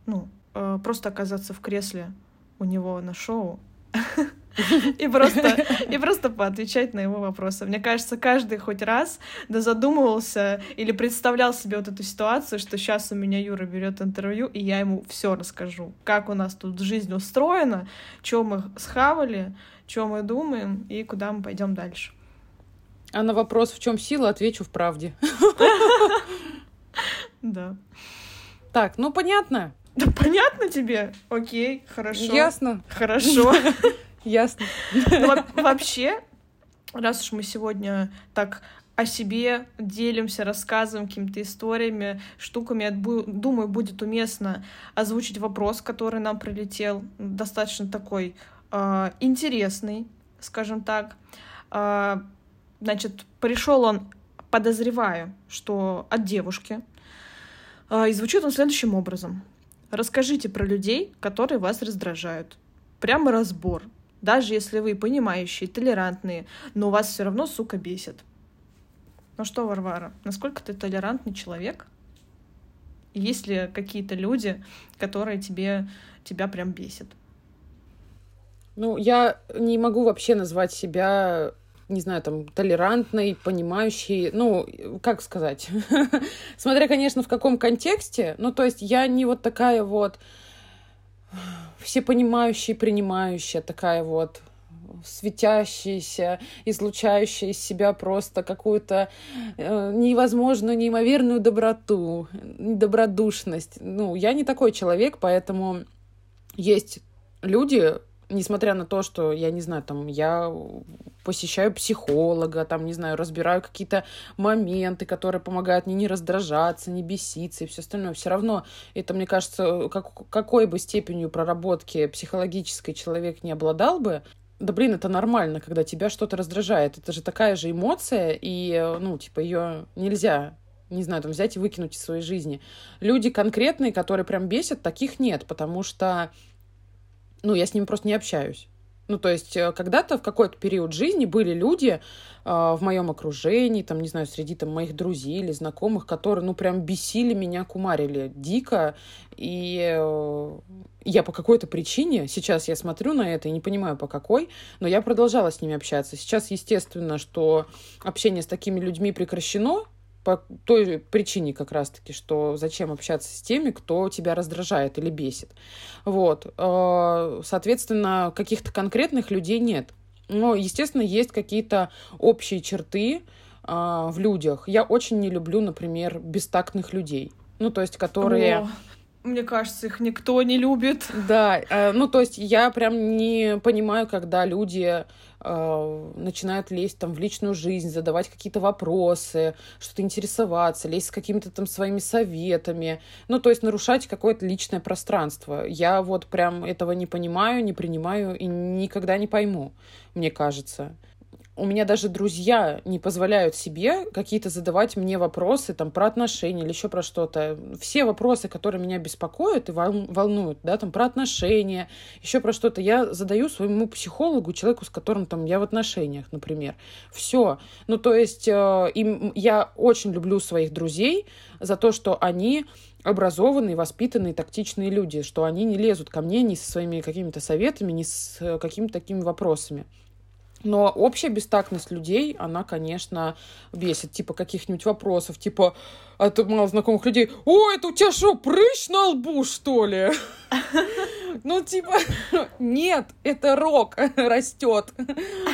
ну, э, просто оказаться в кресле у него на шоу и просто, и просто поотвечать на его вопросы. Мне кажется, каждый хоть раз да задумывался или представлял себе вот эту ситуацию, что сейчас у меня Юра берет интервью, и я ему все расскажу, как у нас тут жизнь устроена, что мы схавали, что мы думаем и куда мы пойдем дальше.
А на вопрос, в чем сила, отвечу в правде.
Да.
Так, ну понятно.
Да понятно тебе? Окей, хорошо.
Ясно.
Хорошо.
Ясно.
Ну, вообще, раз уж мы сегодня так о себе делимся, рассказываем какими-то историями, штуками. Я думаю, будет уместно озвучить вопрос, который нам прилетел, достаточно такой э, интересный, скажем так. Э, значит, пришел он, подозреваю, что от девушки. Э, и звучит он следующим образом. Расскажите про людей, которые вас раздражают. Прямо разбор. Даже если вы понимающие, толерантные, но вас все равно, сука, бесит. Ну что, Варвара, насколько ты толерантный человек? Есть ли какие-то люди, которые тебе, тебя прям бесят?
Ну, я не могу вообще назвать себя, не знаю, там, толерантной, понимающей, ну, как сказать? Смотря, конечно, в каком контексте. Ну, то есть я не вот такая вот всепонимающая, принимающая, такая вот светящаяся, излучающая из себя просто какую-то э, невозможную, неимоверную доброту, добродушность. Ну, я не такой человек, поэтому есть люди, несмотря на то, что я не знаю, там я посещаю психолога, там, не знаю, разбираю какие-то моменты, которые помогают мне не раздражаться, не беситься и все остальное. Все равно это, мне кажется, как, какой бы степенью проработки психологической человек не обладал бы, да блин, это нормально, когда тебя что-то раздражает. Это же такая же эмоция, и, ну, типа, ее нельзя не знаю, там взять и выкинуть из своей жизни. Люди конкретные, которые прям бесят, таких нет, потому что ну, я с ними просто не общаюсь. Ну, то есть, э, когда-то в какой-то период жизни были люди э, в моем окружении, там, не знаю, среди там моих друзей или знакомых, которые, ну, прям бесили меня, кумарили дико. И э, я по какой-то причине, сейчас я смотрю на это и не понимаю по какой, но я продолжала с ними общаться. Сейчас, естественно, что общение с такими людьми прекращено, по той причине как раз-таки, что зачем общаться с теми, кто тебя раздражает или бесит. Вот. Э, соответственно, каких-то конкретных людей нет. Но, естественно, есть какие-то общие черты э, в людях. Я очень не люблю, например, бестактных людей. Ну, то есть, которые...
О, Мне кажется, их никто не любит.
Да, э, ну то есть я прям не понимаю, когда люди э, начинают лезть там в личную жизнь, задавать какие-то вопросы, что-то интересоваться, лезть с какими-то там своими советами, ну то есть нарушать какое-то личное пространство. Я вот прям этого не понимаю, не принимаю и никогда не пойму, мне кажется у меня даже друзья не позволяют себе какие-то задавать мне вопросы там про отношения или еще про что-то. Все вопросы, которые меня беспокоят и волнуют, да, там про отношения, еще про что-то, я задаю своему психологу, человеку, с которым там я в отношениях, например. Все. Ну, то есть э, им, я очень люблю своих друзей за то, что они образованные, воспитанные, тактичные люди, что они не лезут ко мне ни со своими какими-то советами, ни с э, какими-то такими вопросами. Но общая бестактность людей, она, конечно, бесит. Типа каких-нибудь вопросов, типа от мало знакомых людей. О, это у тебя что, прыщ на лбу, что ли? Ну, типа, нет, это рок растет.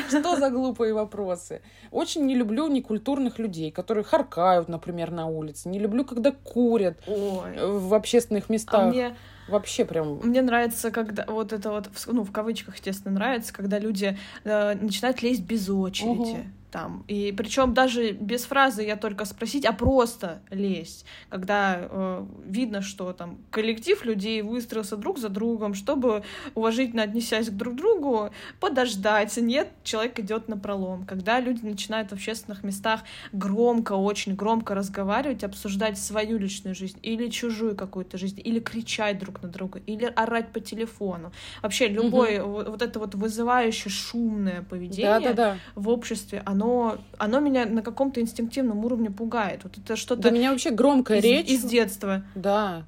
Что за глупые вопросы? Очень не люблю некультурных людей, которые харкают, например, на улице. Не люблю, когда курят в общественных местах. А мне Вообще прям...
Мне нравится, когда вот это вот, ну, в кавычках, естественно, нравится, когда люди э, начинают лезть без очереди. Угу там. И причем даже без фразы я только спросить, а просто лезть, когда э, видно, что там коллектив людей выстроился друг за другом, чтобы уважительно отнесясь к друг другу, подождать. Нет, человек идет на пролом. Когда люди начинают в общественных местах громко, очень громко разговаривать, обсуждать свою личную жизнь или чужую какую-то жизнь, или кричать друг на друга, или орать по телефону. Вообще любое угу. вот, вот это вот вызывающее шумное поведение да, да, да. в обществе, оно оно, оно меня на каком-то инстинктивном уровне пугает. Вот это что-то...
Да меня вообще громкая
из,
речь...
Из детства.
Да.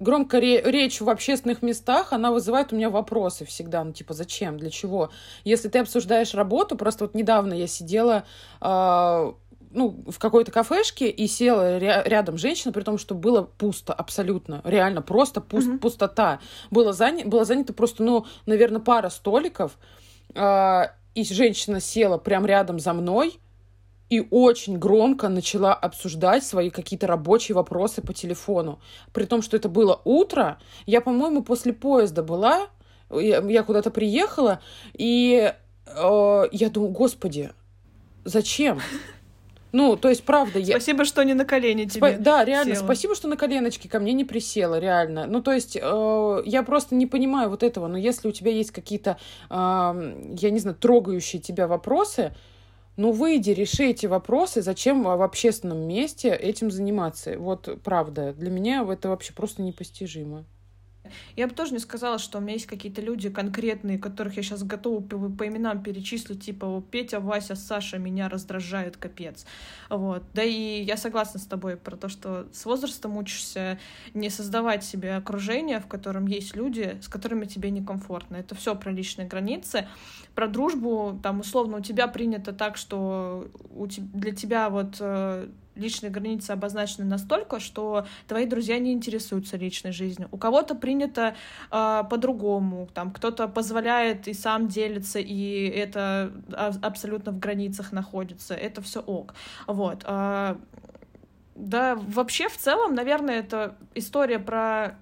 Громкая ре- речь в общественных местах, она вызывает у меня вопросы всегда. Ну, типа, зачем, для чего? Если ты обсуждаешь работу, просто вот недавно я сидела... Э- ну, в какой-то кафешке и села ря- рядом женщина, при том, что было пусто абсолютно, реально просто пуст- mm-hmm. пустота. Было, заня- было занято просто, ну, наверное, пара столиков, э- и женщина села прямо рядом за мной и очень громко начала обсуждать свои какие-то рабочие вопросы по телефону. При том, что это было утро, я, по-моему, после поезда была, я, куда-то приехала, и э, я думаю, господи, зачем? Ну, то есть, правда...
Спасибо, я... что не на колени тебе
Спа... Да, реально, села. спасибо, что на коленочки ко мне не присела, реально. Ну, то есть, э, я просто не понимаю вот этого. Но если у тебя есть какие-то, э, я не знаю, трогающие тебя вопросы, ну, выйди, реши эти вопросы. Зачем в общественном месте этим заниматься? Вот правда, для меня это вообще просто непостижимо.
Я бы тоже не сказала, что у меня есть какие-то люди конкретные, которых я сейчас готова по, по именам перечислить, типа Петя, Вася, Саша меня раздражают, капец. Вот. Да и я согласна с тобой про то, что с возрастом учишься не создавать себе окружение, в котором есть люди, с которыми тебе некомфортно. Это все про личные границы. Про дружбу, там, условно, у тебя принято так, что у te- для тебя вот э, личные границы обозначены настолько, что твои друзья не интересуются личной жизнью. У кого-то принято э, по-другому, там кто-то позволяет и сам делится, и это абсолютно в границах находится. Это все ок. Вот. Э, да, вообще в целом, наверное, это история про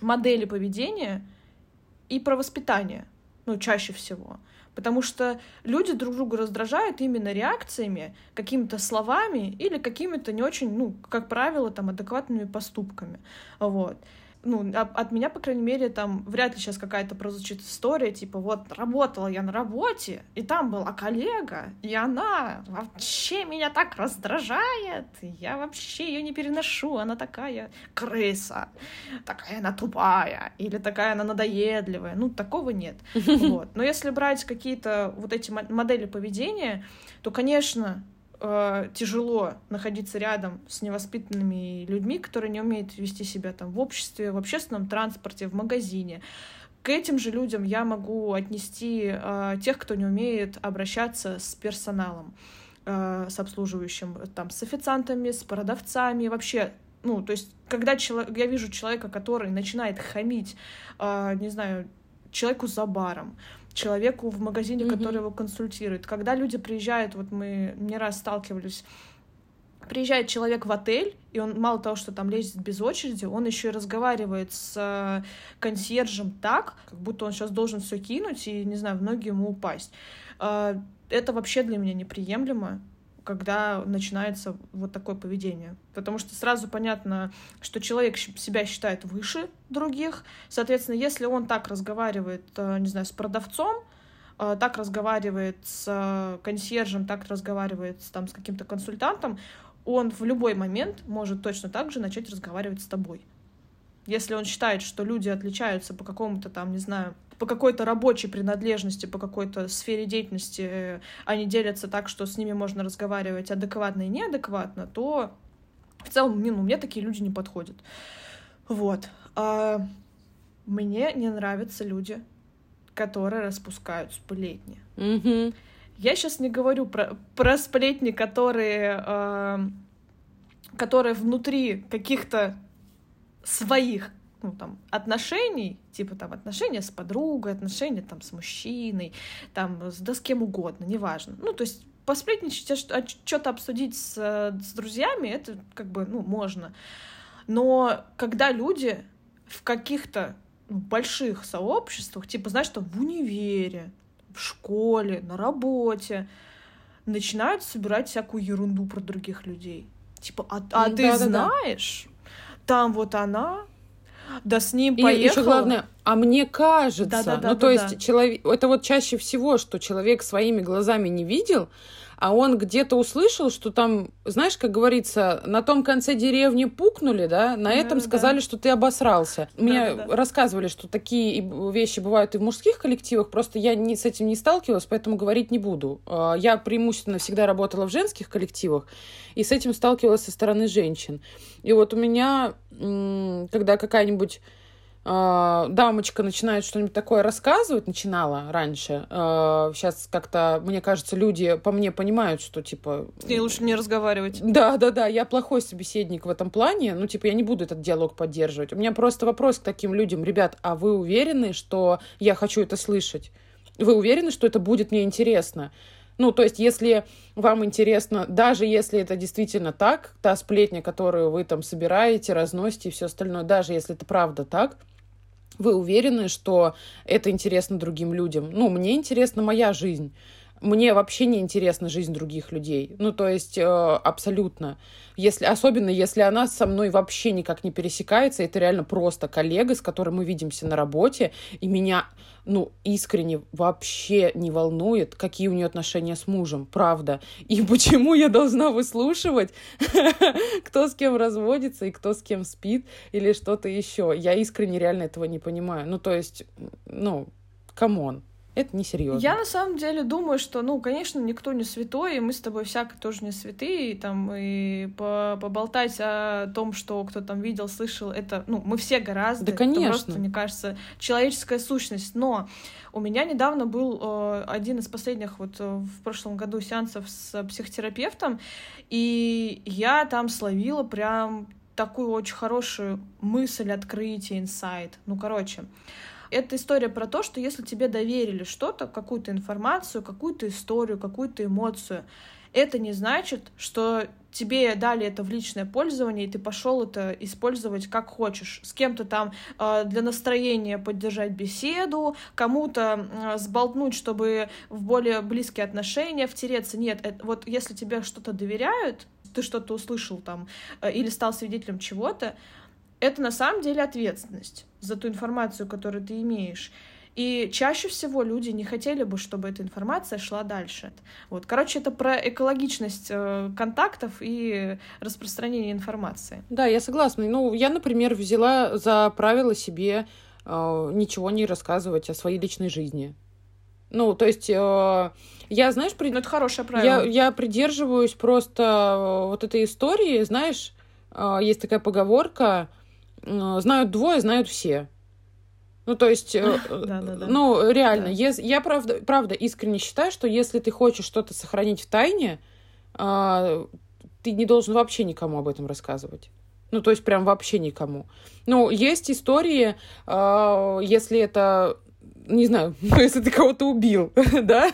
модели поведения и про воспитание, ну, чаще всего. Потому что люди друг друга раздражают именно реакциями, какими-то словами или какими-то не очень, ну, как правило, там, адекватными поступками. Вот ну, от меня, по крайней мере, там вряд ли сейчас какая-то прозвучит история, типа, вот работала я на работе, и там была коллега, и она вообще меня так раздражает, я вообще ее не переношу, она такая крыса, такая она тупая, или такая она надоедливая, ну, такого нет. Вот. Но если брать какие-то вот эти модели поведения, то, конечно, э, тяжело находиться рядом с невоспитанными людьми, которые не умеют вести себя там в обществе, в общественном транспорте, в магазине. К этим же людям я могу отнести э, тех, кто не умеет обращаться с персоналом, э, с обслуживающим, там, с официантами, с продавцами, вообще ну, то есть, когда человек, я вижу человека, который начинает хамить, э, не знаю, человеку за баром, человеку в магазине, mm-hmm. который его консультирует. Когда люди приезжают, вот мы не раз сталкивались приезжает человек в отель, и он мало того, что там лезет без очереди, он еще и разговаривает с э, консьержем так, как будто он сейчас должен все кинуть и, не знаю, в ноги ему упасть. Э, это вообще для меня неприемлемо когда начинается вот такое поведение. Потому что сразу понятно, что человек себя считает выше других. Соответственно, если он так разговаривает, э, не знаю, с продавцом, Э, так разговаривает с э, консьержем, так разговаривает там, с каким-то консультантом, он в любой момент может точно так же начать разговаривать с тобой. Если он считает, что люди отличаются по какому-то там, не знаю, по какой-то рабочей принадлежности, по какой-то сфере деятельности, э, они делятся так, что с ними можно разговаривать адекватно и неадекватно, то в целом ну, мне такие люди не подходят. Вот. А мне не нравятся люди, которые распускают сплетни.
Mm-hmm.
Я сейчас не говорю про, про сплетни, которые, э, которые внутри каких-то своих ну, там, отношений, типа там отношения с подругой, отношения там с мужчиной, там, с, да с кем угодно, неважно. Ну, то есть посплетничать, а что-то обсудить с, с друзьями, это как бы, ну, можно. Но когда люди в каких-то в больших сообществах, типа, знаешь, там в универе, в школе, на работе, начинают собирать всякую ерунду про других людей. Типа, а, а ты да, знаешь, да, да. там вот она, да с ним
и
поехала.
еще главное, а мне кажется, да, да, да, ну да, то да, есть да. человек, это вот чаще всего, что человек своими глазами не видел, а он где-то услышал, что там, знаешь, как говорится, на том конце деревни пукнули, да, на этом да, сказали, да. что ты обосрался. Да, Мне да, да. рассказывали, что такие вещи бывают и в мужских коллективах, просто я не, с этим не сталкивалась, поэтому говорить не буду. А, я преимущественно всегда работала в женских коллективах, и с этим сталкивалась со стороны женщин. И вот у меня, когда какая-нибудь э, дамочка начинает что-нибудь такое рассказывать, начинала раньше, э, сейчас как-то, мне кажется, люди по мне понимают, что, типа...
С ней лучше не разговаривать.
Да, да, да, я плохой собеседник в этом плане, ну, типа, я не буду этот диалог поддерживать. У меня просто вопрос к таким людям, ребят, а вы уверены, что я хочу это слышать? Вы уверены, что это будет мне интересно? Ну, то есть, если вам интересно, даже если это действительно так, та сплетня, которую вы там собираете, разносите и все остальное, даже если это правда так, вы уверены, что это интересно другим людям? Ну, мне интересна моя жизнь. Мне вообще не интересна жизнь других людей. Ну, то есть, э, абсолютно. Если, особенно если она со мной вообще никак не пересекается, это реально просто коллега, с которой мы видимся на работе, и меня, ну, искренне вообще не волнует, какие у нее отношения с мужем, правда. И почему я должна выслушивать, кто с кем разводится и кто с кем спит или что-то еще. Я искренне реально этого не понимаю. Ну, то есть, ну, come on. Это несерьезно.
Я на самом деле думаю, что, ну, конечно, никто не святой, и мы с тобой всяко тоже не святые, и там, и по поболтать о том, что кто там видел, слышал, это, ну, мы все гораздо.
Да, конечно.
Это просто, мне кажется, человеческая сущность. Но у меня недавно был э, один из последних вот э, в прошлом году сеансов с психотерапевтом, и я там словила прям такую очень хорошую мысль, открытие, инсайт. Ну, короче, это история про то, что если тебе доверили что-то, какую-то информацию, какую-то историю, какую-то эмоцию, это не значит, что тебе дали это в личное пользование, и ты пошел это использовать как хочешь. С кем-то там э, для настроения поддержать беседу, кому-то э, сболтнуть, чтобы в более близкие отношения втереться. Нет, это, вот если тебе что-то доверяют, ты что-то услышал там э, или стал свидетелем чего-то, это на самом деле ответственность за ту информацию, которую ты имеешь. И чаще всего люди не хотели бы, чтобы эта информация шла дальше. Вот, короче, это про экологичность э, контактов и распространение информации.
Да, я согласна. Ну, я, например, взяла за правило себе э, ничего не рассказывать о своей личной жизни. Ну, то есть, э, я, знаешь, при...
ну, это хорошее правило.
Я, я придерживаюсь просто э, вот этой истории, знаешь, э, есть такая поговорка знают двое, знают все. Ну, то есть, э, ну, реально, я правда, правда искренне считаю, что если ты хочешь что-то сохранить в тайне, а, ты не должен вообще никому об этом рассказывать. Ну, то есть, прям вообще никому. Ну, есть истории, а, если это не знаю, если ты кого-то убил, да,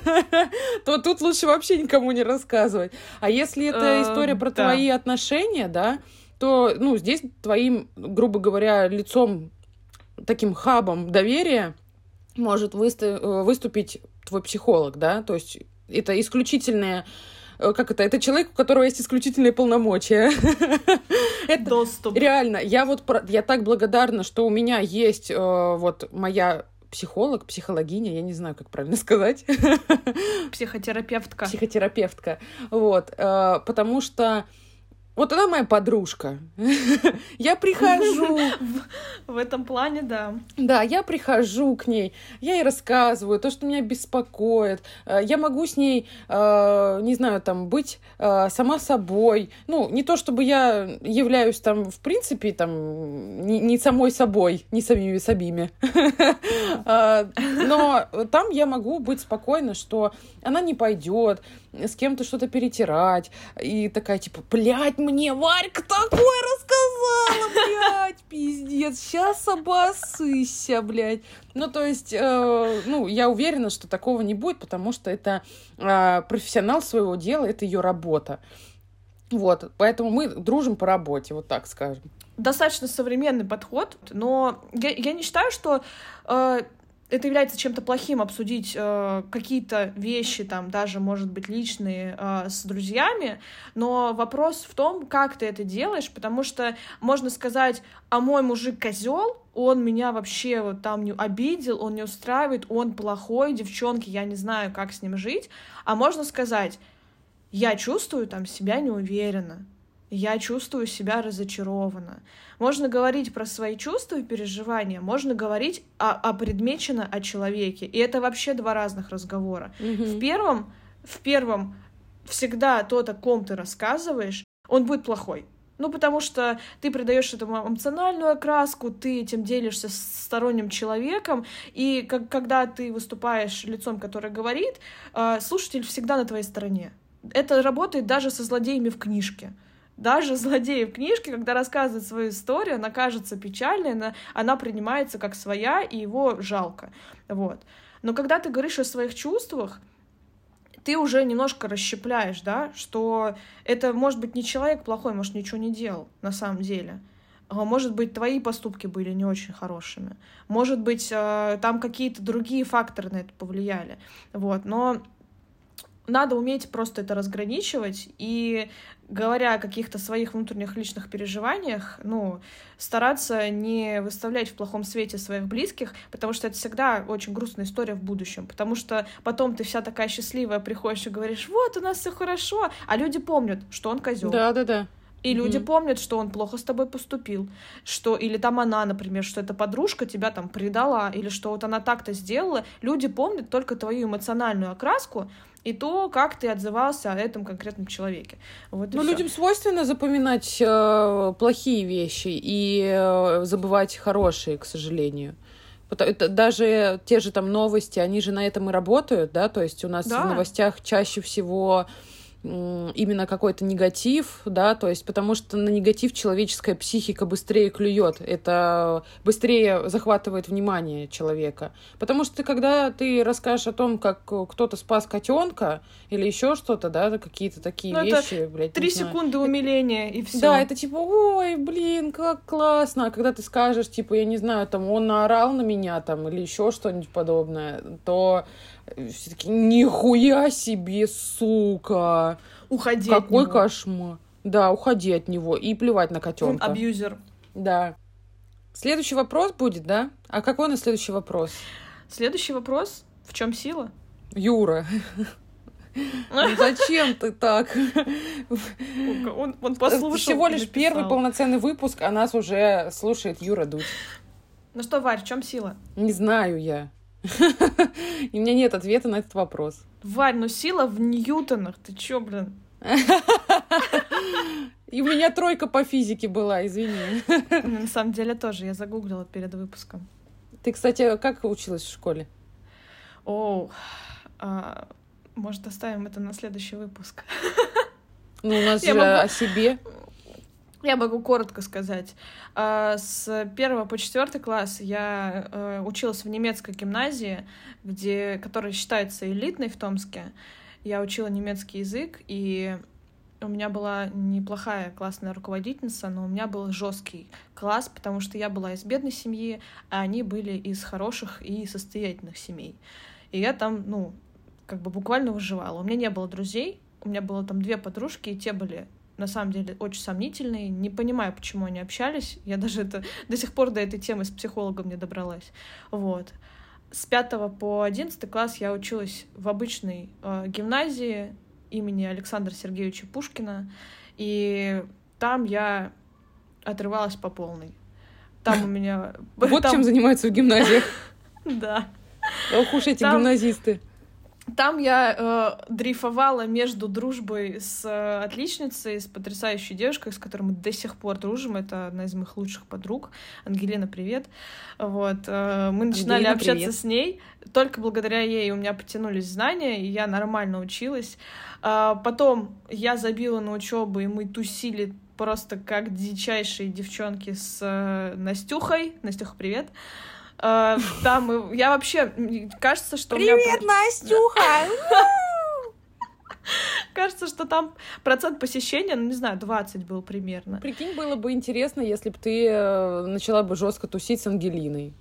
то тут лучше вообще никому не рассказывать. А если это история про твои отношения, да, то, ну, здесь твоим, грубо говоря, лицом, таким хабом доверия может выступить твой психолог, да, то есть это исключительное Э, как это, это человек, у которого есть исключительные полномочия.
это Доступ.
Реально, я вот, я так благодарна, что у меня есть э, вот моя психолог, психологиня, я не знаю, как правильно сказать.
Психотерапевтка.
Психотерапевтка. Вот, э, потому что вот она моя подружка. я прихожу.
В этом плане, да.
Да, я прихожу к ней, я ей рассказываю то, что меня беспокоит. Э, я могу с ней, э, не знаю, там, быть э, сама собой. Ну, не то, чтобы я являюсь там, в принципе, там, не самой собой, не самими собими. Но там я могу быть спокойна, что она не пойдет с кем-то что-то перетирать. И такая, типа, блядь, мне Варька такое рассказала, блядь, пиздец, сейчас обоссыся, блядь. Ну, то есть, э, ну, я уверена, что такого не будет, потому что это э, профессионал своего дела, это ее работа. Вот, поэтому мы дружим по работе, вот так скажем.
Достаточно современный подход, но я, я не считаю, что э, это является чем-то плохим обсудить э, какие-то вещи, там, даже, может быть, личные э, с друзьями, но вопрос в том, как ты это делаешь, потому что можно сказать, а мой мужик козел, он меня вообще вот там не обидел, он не устраивает, он плохой, девчонки, я не знаю, как с ним жить, а можно сказать, я чувствую там себя неуверенно, я чувствую себя разочарованно. Можно говорить про свои чувства и переживания, можно говорить о, о предмечено о человеке. И это вообще два разных разговора. Mm-hmm. В первом, в первом всегда тот, о ком ты рассказываешь, он будет плохой. Ну, потому что ты придаешь этому эмоциональную окраску, ты этим делишься с сторонним человеком, и как, когда ты выступаешь лицом, который говорит, э, слушатель всегда на твоей стороне. Это работает даже со злодеями в книжке даже злодей в книжке, когда рассказывает свою историю, она кажется печальной, она, она принимается как своя, и его жалко. Вот. Но когда ты говоришь о своих чувствах, ты уже немножко расщепляешь, да, что это может быть не человек плохой, может, ничего не делал на самом деле. А может быть, твои поступки были не очень хорошими. Может быть, э, там какие-то другие факторы на это повлияли. Вот. Но надо уметь просто это разграничивать и говоря о каких-то своих внутренних личных переживаниях, ну, стараться не выставлять в плохом свете своих близких, потому что это всегда очень грустная история в будущем, потому что потом ты вся такая счастливая приходишь и говоришь, вот, у нас все хорошо, а люди помнят, что он козел.
Да, да, да.
И mm-hmm. люди помнят, что он плохо с тобой поступил, что или там она, например, что эта подружка тебя там предала, или что вот она так-то сделала. Люди помнят только твою эмоциональную окраску, и то, как ты отзывался о этом конкретном человеке. Вот
ну, людям свойственно запоминать э, плохие вещи и э, забывать хорошие, к сожалению. Это, даже те же там новости, они же на этом и работают, да, то есть у нас да. в новостях чаще всего именно какой-то негатив, да, то есть потому что на негатив человеческая психика быстрее клюет, это быстрее захватывает внимание человека. Потому что когда ты расскажешь о том, как кто-то спас котенка или еще что-то, да, какие-то такие ну, вещи, это блядь.
Три секунды умиления и все.
Да, это типа, ой, блин, как классно. А когда ты скажешь, типа, я не знаю, там, он наорал на меня там или еще что-нибудь подобное, то все таки нихуя себе, сука.
Уходи
Какой от него. кошмар. Да, уходи от него и плевать на котенка.
Он абьюзер.
Да. Следующий вопрос будет, да? А какой у нас следующий вопрос?
Следующий вопрос. В чем сила?
Юра. Ну зачем ты так?
Он, он послушал.
Всего лишь первый полноценный выпуск, а нас уже слушает Юра Дудь.
Ну что, Варь, в чем сила?
Не знаю я. И у меня нет ответа на этот вопрос.
Варь, ну сила в ньютонах. Ты чё, блин?
И у меня тройка по физике была, извини.
На самом деле тоже, я загуглила перед выпуском.
Ты, кстати, как училась в школе?
О, а, может, оставим это на следующий выпуск.
Ну, у нас я же могу... о себе.
Я могу коротко сказать. А, с первого по четвертый класс я э, училась в немецкой гимназии, где, которая считается элитной в Томске. Я учила немецкий язык, и у меня была неплохая классная руководительница, но у меня был жесткий класс, потому что я была из бедной семьи, а они были из хороших и состоятельных семей. И я там, ну, как бы буквально выживала. У меня не было друзей, у меня было там две подружки, и те были на самом деле очень сомнительные. Не понимаю, почему они общались. Я даже это до сих пор до этой темы с психологом не добралась. Вот. С пятого по одиннадцатый класс я училась в обычной э, гимназии имени Александра Сергеевича Пушкина. И там я отрывалась по полной. Там у меня...
Вот чем занимаются в гимназиях.
Да.
Ох уж эти гимназисты.
Там я э, дрейфовала между дружбой с э, отличницей, с потрясающей девушкой, с которой мы до сих пор дружим. Это одна из моих лучших подруг. Ангелина, привет. Вот. Э, мы начинали Ангелина, общаться привет. с ней. Только благодаря ей у меня потянулись знания, и я нормально училась. Э, потом я забила на учебу, и мы тусили просто как дичайшие девчонки с э, Настюхой. Настюха, привет. Э, Uh, там я вообще кажется, что
привет, меня... Настюха.
Кажется, что там процент посещения, ну не знаю, 20 был примерно.
Прикинь, было бы интересно, если бы ты э, начала бы жестко тусить с Ангелиной.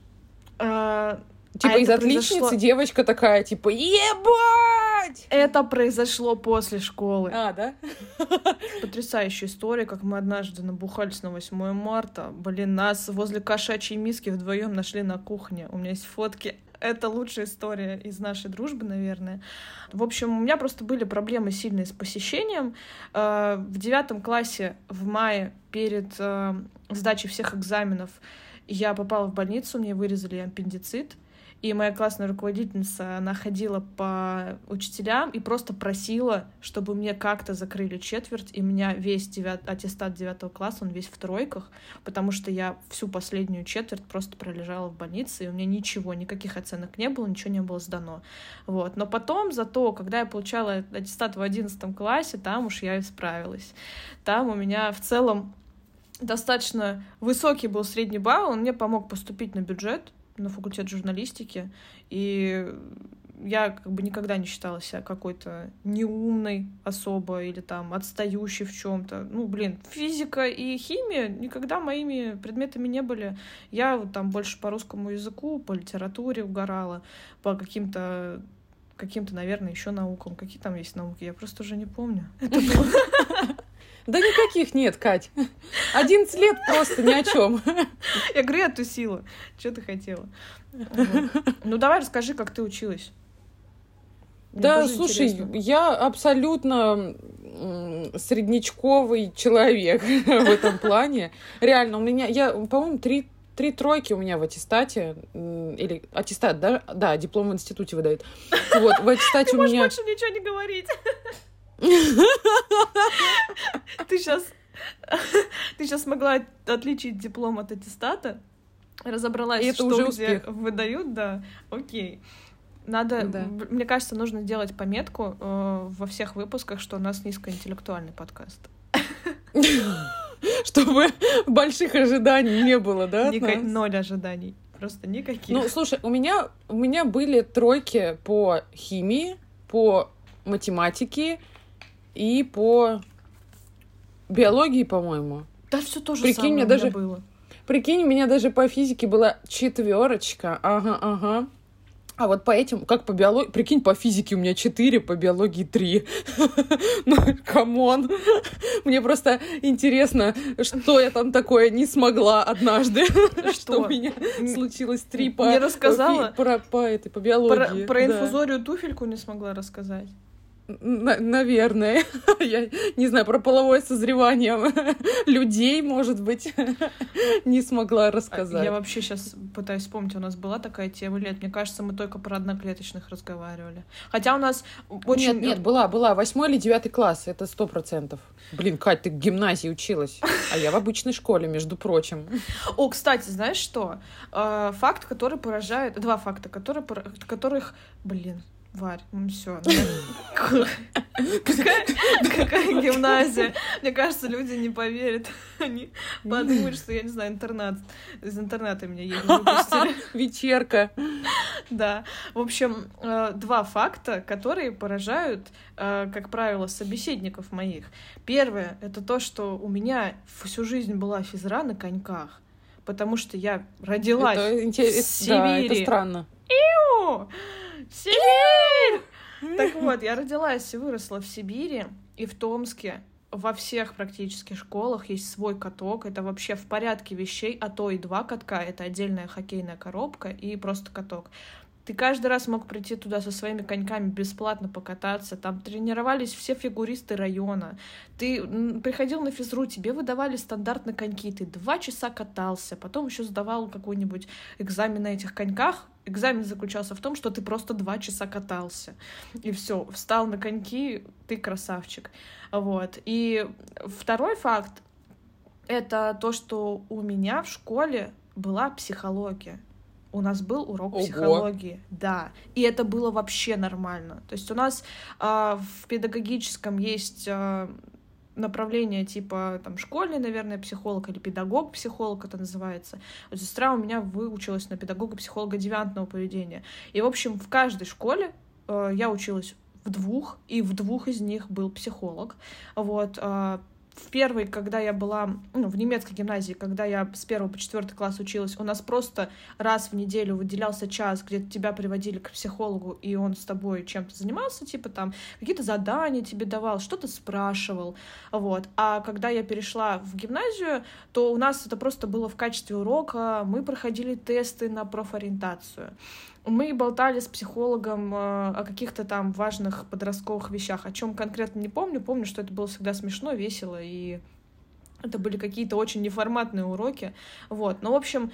Типа а из отличницы произошло... девочка такая, типа, ебать!
Это произошло после школы.
А, да?
Потрясающая история, как мы однажды набухались на 8 марта. Блин, нас возле кошачьей миски вдвоем нашли на кухне. У меня есть фотки. Это лучшая история из нашей дружбы, наверное. В общем, у меня просто были проблемы сильные с посещением. Э, в девятом классе в мае перед э, сдачей всех экзаменов я попала в больницу, мне вырезали аппендицит. И моя классная руководительница, она ходила по учителям и просто просила, чтобы мне как-то закрыли четверть, и меня весь девят... аттестат девятого класса, он весь в тройках, потому что я всю последнюю четверть просто пролежала в больнице, и у меня ничего, никаких оценок не было, ничего не было сдано. Вот. Но потом, зато, когда я получала аттестат в одиннадцатом классе, там уж я и справилась. Там у меня в целом достаточно высокий был средний балл, он мне помог поступить на бюджет, на факультет журналистики, и я как бы никогда не считала себя какой-то неумной особо или там отстающей в чем-то. Ну, блин, физика и химия никогда моими предметами не были. Я вот там больше по русскому языку, по литературе угорала, по каким-то каким-то, наверное, еще наукам. Какие там есть науки? Я просто уже не помню. Это было...
Да никаких нет, Кать. 11 лет просто ни о чем.
Я говорю, я тусила. Что ты хотела? Ну давай расскажи, как ты училась.
да, слушай, интересно. я абсолютно среднячковый человек в этом плане. Реально, у меня, я, по-моему, три три тройки у меня в аттестате, или аттестат, да, да, диплом в институте выдают. Вот, в аттестате
у
меня...
больше ничего не говорить. Ты сейчас... Ты сейчас смогла отличить диплом от аттестата, разобралась,
это
что
уже
где
успех.
выдают, да, окей. Надо, да. мне кажется, нужно делать пометку э, во всех выпусках, что у нас низкоинтеллектуальный подкаст.
Чтобы больших ожиданий не было, да?
Ноль ожиданий. Просто никаких.
Ну, слушай, у меня, у меня были тройки по химии, по математике и по биологии, по-моему.
Да, все тоже Прикинь, самое мне
даже
было.
Прикинь, у меня даже по физике была четверочка. Ага, ага. А вот по этим, как по биологии, прикинь, по физике у меня 4, по биологии 3. ну, come on. Мне просто интересно, что я там такое не смогла однажды. Что у меня случилось 3 по...
Не рассказала?
По, этой, по биологии.
Про инфузорию туфельку не смогла рассказать.
Наверное. Я не знаю, про половое созревание людей, может быть, не смогла рассказать.
Я вообще сейчас пытаюсь вспомнить, у нас была такая тема лет. Мне кажется, мы только про одноклеточных разговаривали. Хотя у нас очень...
Нет, нет, была, была. Восьмой или девятый класс, это сто процентов. Блин, Кать, ты в гимназии училась, а я в обычной школе, между прочим.
О, кстати, знаешь что? Э, факт, который поражает... Два факта, которые, которых... Блин, Варь, ну все. Какая гимназия? Мне кажется, люди не поверят. Они подумают, что я не знаю, интернат. Из интерната меня еле выпустили.
Вечерка.
Да. В общем, э, два факта, которые поражают, э, как правило, собеседников моих. Первое — это то, что у меня всю жизнь была физра на коньках, потому что я родилась в Сибири. Да,
это странно.
Иу! Сибирь! Так вот, я родилась и выросла в Сибири и в Томске. Во всех практически школах есть свой каток. Это вообще в порядке вещей, а то и два катка. Это отдельная хоккейная коробка и просто каток. Ты каждый раз мог прийти туда со своими коньками бесплатно покататься. Там тренировались все фигуристы района. Ты приходил на физру, тебе выдавали стандартно коньки. Ты два часа катался, потом еще сдавал какой-нибудь экзамен на этих коньках. Экзамен заключался в том, что ты просто два часа катался. И все, встал на коньки, ты красавчик. Вот. И второй факт — это то, что у меня в школе была психология у нас был урок Ого. психологии, да, и это было вообще нормально. То есть у нас э, в педагогическом есть э, направление типа там школьный, наверное, психолог или педагог-психолог это называется. Вот сестра у меня выучилась на педагога-психолога девиантного поведения. И, в общем, в каждой школе э, я училась в двух, и в двух из них был психолог. Вот, э, в первой, когда я была ну, в немецкой гимназии, когда я с первого по четвертый класс училась, у нас просто раз в неделю выделялся час, где тебя приводили к психологу, и он с тобой чем-то занимался, типа там какие-то задания тебе давал, что-то спрашивал, вот. А когда я перешла в гимназию, то у нас это просто было в качестве урока, мы проходили тесты на профориентацию мы болтали с психологом э, о каких-то там важных подростковых вещах, о чем конкретно не помню. Помню, что это было всегда смешно, весело, и это были какие-то очень неформатные уроки. Вот. Но, в общем,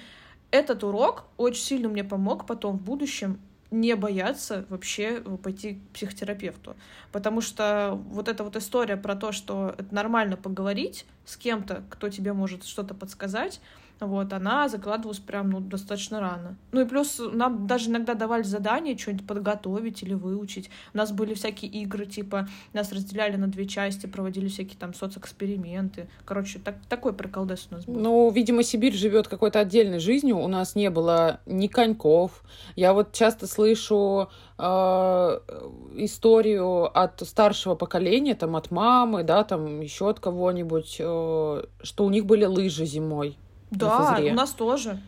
этот урок очень сильно мне помог потом в будущем не бояться вообще пойти к психотерапевту. Потому что вот эта вот история про то, что это нормально поговорить с кем-то, кто тебе может что-то подсказать, вот, она закладывалась прям, ну, достаточно рано. Ну и плюс нам даже иногда давали задания что-нибудь подготовить или выучить. У нас были всякие игры, типа, нас разделяли на две части, проводили всякие там соцэксперименты. Короче, так, такой приколдес у нас был.
Ну, видимо, Сибирь живет какой-то отдельной жизнью. У нас не было ни коньков. Я вот часто слышу э, историю от старшего поколения, там, от мамы, да, там, еще от кого-нибудь, э, что у них были лыжи зимой.
Да, у нас тоже.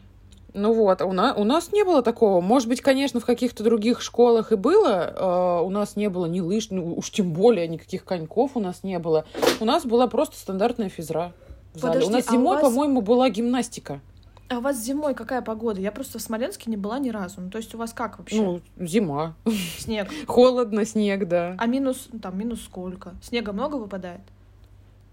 Ну вот, у нас, у нас не было такого. Может быть, конечно, в каких-то других школах и было. Э, у нас не было ни лыж, ну уж тем более никаких коньков у нас не было. У нас была просто стандартная физра в зале. Подожди, у нас зимой, а вас... по-моему, была гимнастика.
А у вас зимой какая погода? Я просто в Смоленске не была ни разу. Ну, то есть у вас как вообще?
Ну, зима.
Снег.
Холодно, снег, да.
А минус, там, минус сколько? Снега много выпадает?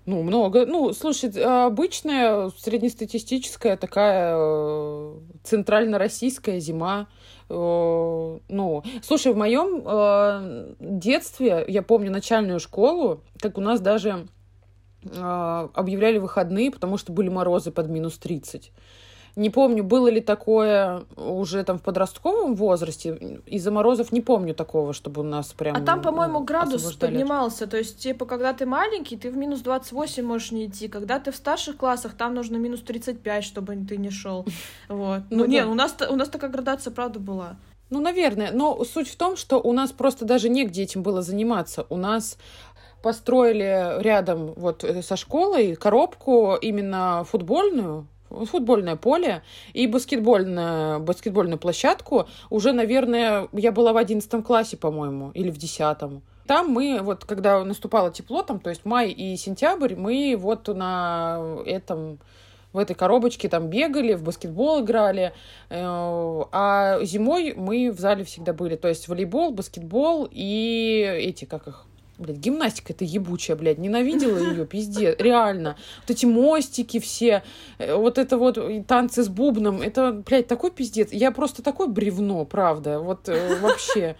Ну, много. Ну, слушай, обычная среднестатистическая такая э, центрально-российская зима. Э, ну, слушай, в моем э, детстве, я помню начальную школу, как у нас даже объявляли выходные, потому что были морозы под минус 30. Не помню, было ли такое уже там в подростковом возрасте. Из-за морозов не помню такого, чтобы у нас прям...
А там, по-моему, градус поднимался. То есть, типа, когда ты маленький, ты в минус 28 можешь не идти. Когда ты в старших классах, там нужно минус 35, чтобы ты не шел. Вот. Ну, ну не, у нас, у нас такая градация, правда, была.
Ну, наверное. Но суть в том, что у нас просто даже негде этим было заниматься. У нас построили рядом вот э, со школой коробку именно футбольную, футбольное поле и баскетбольную, баскетбольную площадку. Уже, наверное, я была в одиннадцатом классе, по-моему, или в десятом. Там мы, вот когда наступало тепло, там, то есть май и сентябрь, мы вот на этом в этой коробочке там бегали, в баскетбол играли, э, а зимой мы в зале всегда были, то есть волейбол, баскетбол и эти, как их, Блядь, гимнастика это ебучая, блядь, ненавидела ее, пиздец, реально. Вот эти мостики все, э, вот это вот танцы с бубном, это, блядь, такой пиздец. Я просто такое бревно, правда, вот э, вообще.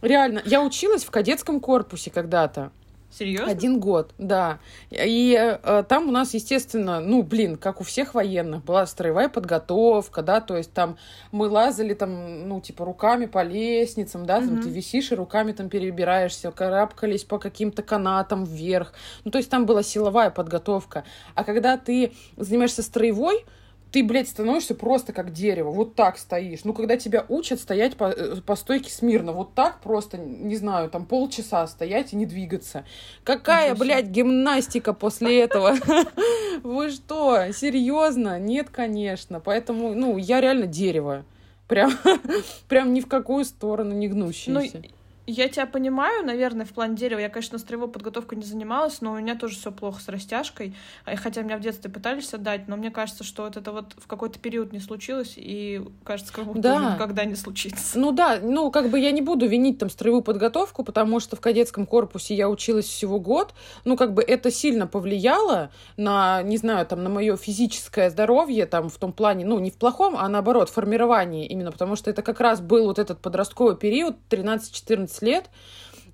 Реально, я училась в кадетском корпусе когда-то.
Серьезно?
Один год, да. И э, там у нас, естественно, ну, блин, как у всех военных, была строевая подготовка, да, то есть там мы лазали там, ну, типа, руками по лестницам, да, там mm-hmm. ты висишь и руками там перебираешься, карабкались по каким-то канатам вверх. Ну, то есть там была силовая подготовка. А когда ты занимаешься строевой, ты, блядь, становишься просто как дерево, вот так стоишь. Ну, когда тебя учат стоять по, э, по стойке смирно, вот так просто, не знаю, там полчаса стоять и не двигаться. Какая, блядь, гимнастика после этого? Вы что, серьезно? Нет, конечно. Поэтому, ну, я реально дерево. Прям, прям ни в какую сторону не гнущаяся. Ну,
я тебя понимаю, наверное, в плане дерева. Я, конечно, строевой подготовкой не занималась, но у меня тоже все плохо с растяжкой. Хотя меня в детстве пытались отдать, но мне кажется, что вот это вот в какой-то период не случилось, и кажется, как будто да. никогда не случится.
Ну да, ну как бы я не буду винить там строевую подготовку, потому что в кадетском корпусе я училась всего год. Ну как бы это сильно повлияло на, не знаю, там на мое физическое здоровье, там в том плане, ну не в плохом, а наоборот, формировании именно, потому что это как раз был вот этот подростковый период, 13-14 14 лет.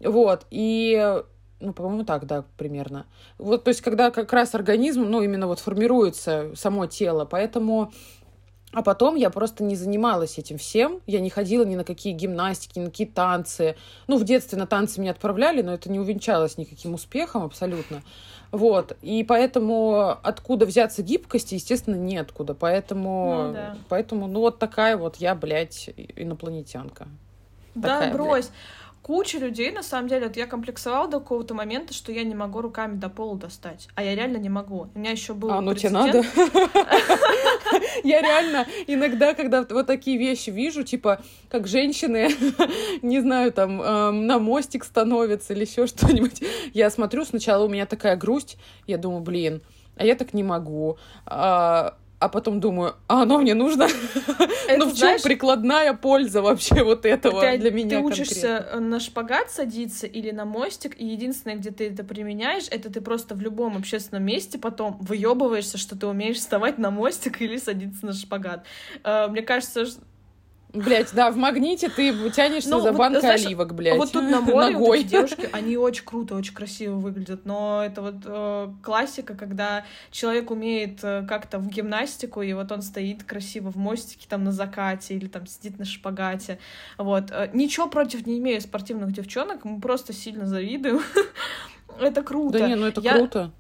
Вот, и ну, по-моему, так, да, примерно. Вот, то есть, когда как раз организм, ну, именно вот формируется само тело, поэтому... А потом я просто не занималась этим всем. Я не ходила ни на какие гимнастики, ни на какие танцы. Ну, в детстве на танцы меня отправляли, но это не увенчалось никаким успехом абсолютно. Вот. И поэтому откуда взяться гибкости, естественно, неоткуда. Поэтому, ну, да. поэтому, ну, вот такая вот я, блядь, инопланетянка.
Да, такая, брось. Блядь куча людей, на самом деле, вот я комплексовала до какого-то момента, что я не могу руками до пола достать. А я реально не могу. У меня еще был
А, ну тебе надо? Я реально иногда, когда вот такие вещи вижу, типа, как женщины, не знаю, там, эм, на мостик становятся или еще что-нибудь, я смотрю, сначала у меня такая грусть, я думаю, блин, а я так не могу. А, а потом думаю, а оно мне нужно? Это, ну в чем прикладная польза вообще вот этого ты, для меня
Ты учишься конкретно? на шпагат садиться или на мостик, и единственное, где ты это применяешь, это ты просто в любом общественном месте потом выебываешься, что ты умеешь вставать на мостик или садиться на шпагат. Э, мне кажется,
Блять, да, в магните ты тянешься ну, за вот, банкой знаешь, оливок, блядь.
Вот тут на море Ногой. вот эти девушки, они очень круто, очень красиво выглядят, но это вот э, классика, когда человек умеет э, как-то в гимнастику, и вот он стоит красиво в мостике там на закате или там сидит на шпагате, вот. Э, ничего против не имею спортивных девчонок, мы просто сильно завидуем. это круто.
Да не, ну это Я... круто.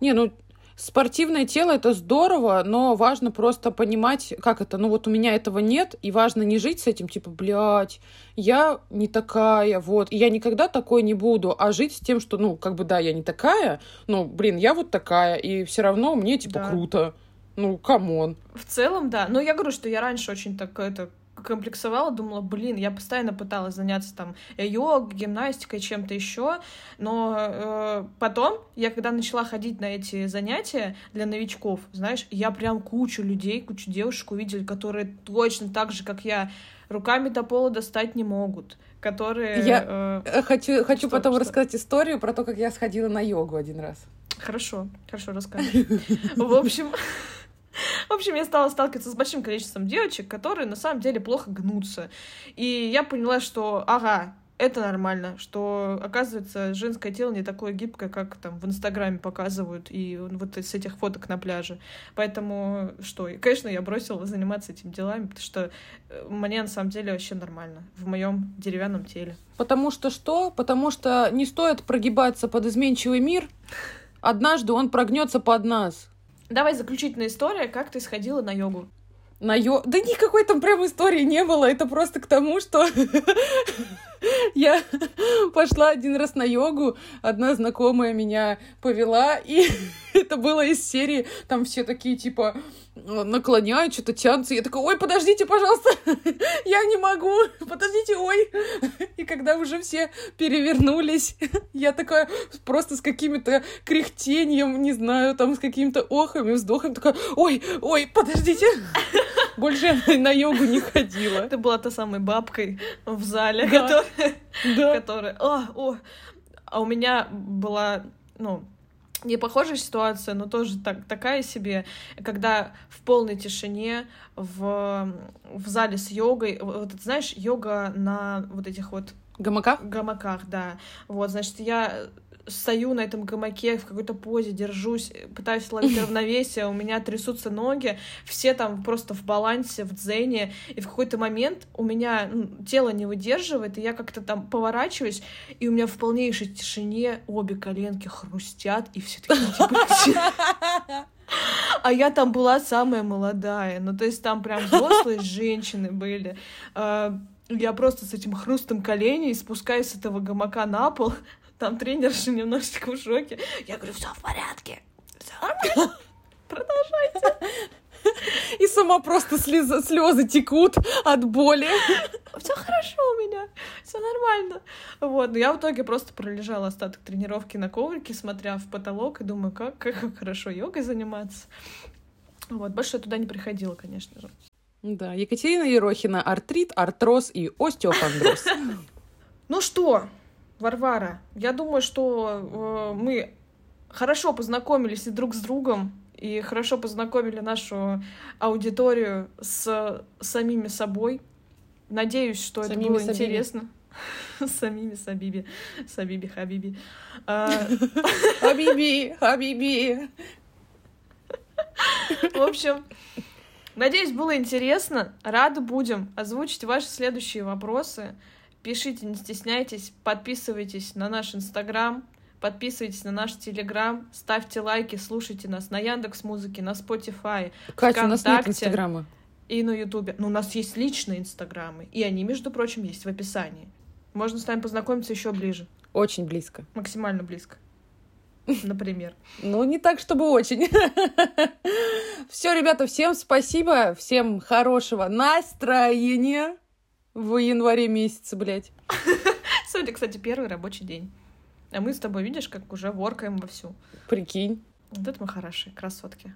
Не, ну Спортивное тело это здорово, но важно просто понимать, как это, ну вот у меня этого нет, и важно не жить с этим, типа, блядь, я не такая, вот, и я никогда такой не буду, а жить с тем, что, ну, как бы, да, я не такая, ну, блин, я вот такая, и все равно мне, типа, да. круто. Ну, come on.
В целом, да. Но я говорю, что я раньше очень так это комплексовала, думала, блин, я постоянно пыталась заняться там йогой, гимнастикой, чем-то еще, но э, потом я когда начала ходить на эти занятия для новичков, знаешь, я прям кучу людей, кучу девушек увидела, которые точно так же, как я, руками до пола достать не могут, которые...
Я э... хочу, хочу что, потом что? рассказать историю про то, как я сходила на йогу один раз.
Хорошо, хорошо, расскажи. В общем... В общем, я стала сталкиваться с большим количеством девочек, которые на самом деле плохо гнутся. И я поняла, что, ага, это нормально, что, оказывается, женское тело не такое гибкое, как там в Инстаграме показывают, и вот с этих фоток на пляже. Поэтому что? И, конечно, я бросила заниматься этими делами, потому что э, мне на самом деле вообще нормально в моем деревянном теле.
Потому что что? Потому что не стоит прогибаться под изменчивый мир. Однажды он прогнется под нас.
Давай заключительная история, как ты сходила на йогу.
На йогу? Да никакой там прям истории не было. Это просто к тому, что я пошла один раз на йогу, одна знакомая меня повела, и это было из серии, там все такие, типа, наклоняют, что-то тянутся. Я такая, ой, подождите, пожалуйста, я не могу, подождите, ой. И когда уже все перевернулись, я такая просто с какими-то кряхтением, не знаю, там с какими-то охами, вздохами, такая, ой, ой, подождите. Больше я на йогу не ходила.
Ты была та самой бабкой в зале, да. которая... Да. которая... О, о. А у меня была, ну, не похожая ситуация, но тоже так, такая себе, когда в полной тишине в, в зале с йогой, вот знаешь, йога на вот этих вот
Гамаках?
гамаках, да. Вот, значит, я стою на этом гамаке в какой-то позе, держусь, пытаюсь ловить равновесие, у меня трясутся ноги, все там просто в балансе, в дзене, и в какой-то момент у меня ну, тело не выдерживает, и я как-то там поворачиваюсь, и у меня в полнейшей тишине обе коленки хрустят, и все такие, типа, а я там была самая молодая, ну то есть там прям взрослые женщины были. А, я просто с этим хрустом коленей спускаюсь с этого гамака на пол, там тренерша немножечко в шоке. Я говорю, все в порядке. Все нормально. Продолжайте.
И сама просто слезы, слезы текут от боли.
Все хорошо у меня, все нормально. Вот, но я в итоге просто пролежала остаток тренировки на коврике, смотря в потолок и думаю, как, как хорошо йогой заниматься. Вот, больше я туда не приходила, конечно же.
Да, Екатерина Ерохина, артрит, артроз и остеохондроз.
Ну что, Варвара, я думаю, что э, мы хорошо познакомились и друг с другом, и хорошо познакомили нашу аудиторию с самими собой. Надеюсь, что самими это было Сабиби. интересно. Самими Сабиби. Сабиби, Хабиби. А,
Хабиби, Хабиби.
В общем, надеюсь, было интересно. Рады будем озвучить ваши следующие вопросы. Пишите, не стесняйтесь, подписывайтесь на наш Инстаграм, подписывайтесь на наш Телеграм, ставьте лайки, слушайте нас на Яндекс Музыке, на Spotify,
Катя, у нас нет Инстаграма.
И на Ютубе. Ну, у нас есть личные Инстаграмы, и они, между прочим, есть в описании. Можно с нами познакомиться еще ближе.
Очень близко.
Максимально близко. Например.
Ну, не так, чтобы очень. Все, ребята, всем спасибо, всем хорошего настроения в январе месяце, блядь.
Сегодня, кстати, первый рабочий день. А мы с тобой, видишь, как уже воркаем вовсю.
Прикинь.
Вот это мы хорошие, красотки.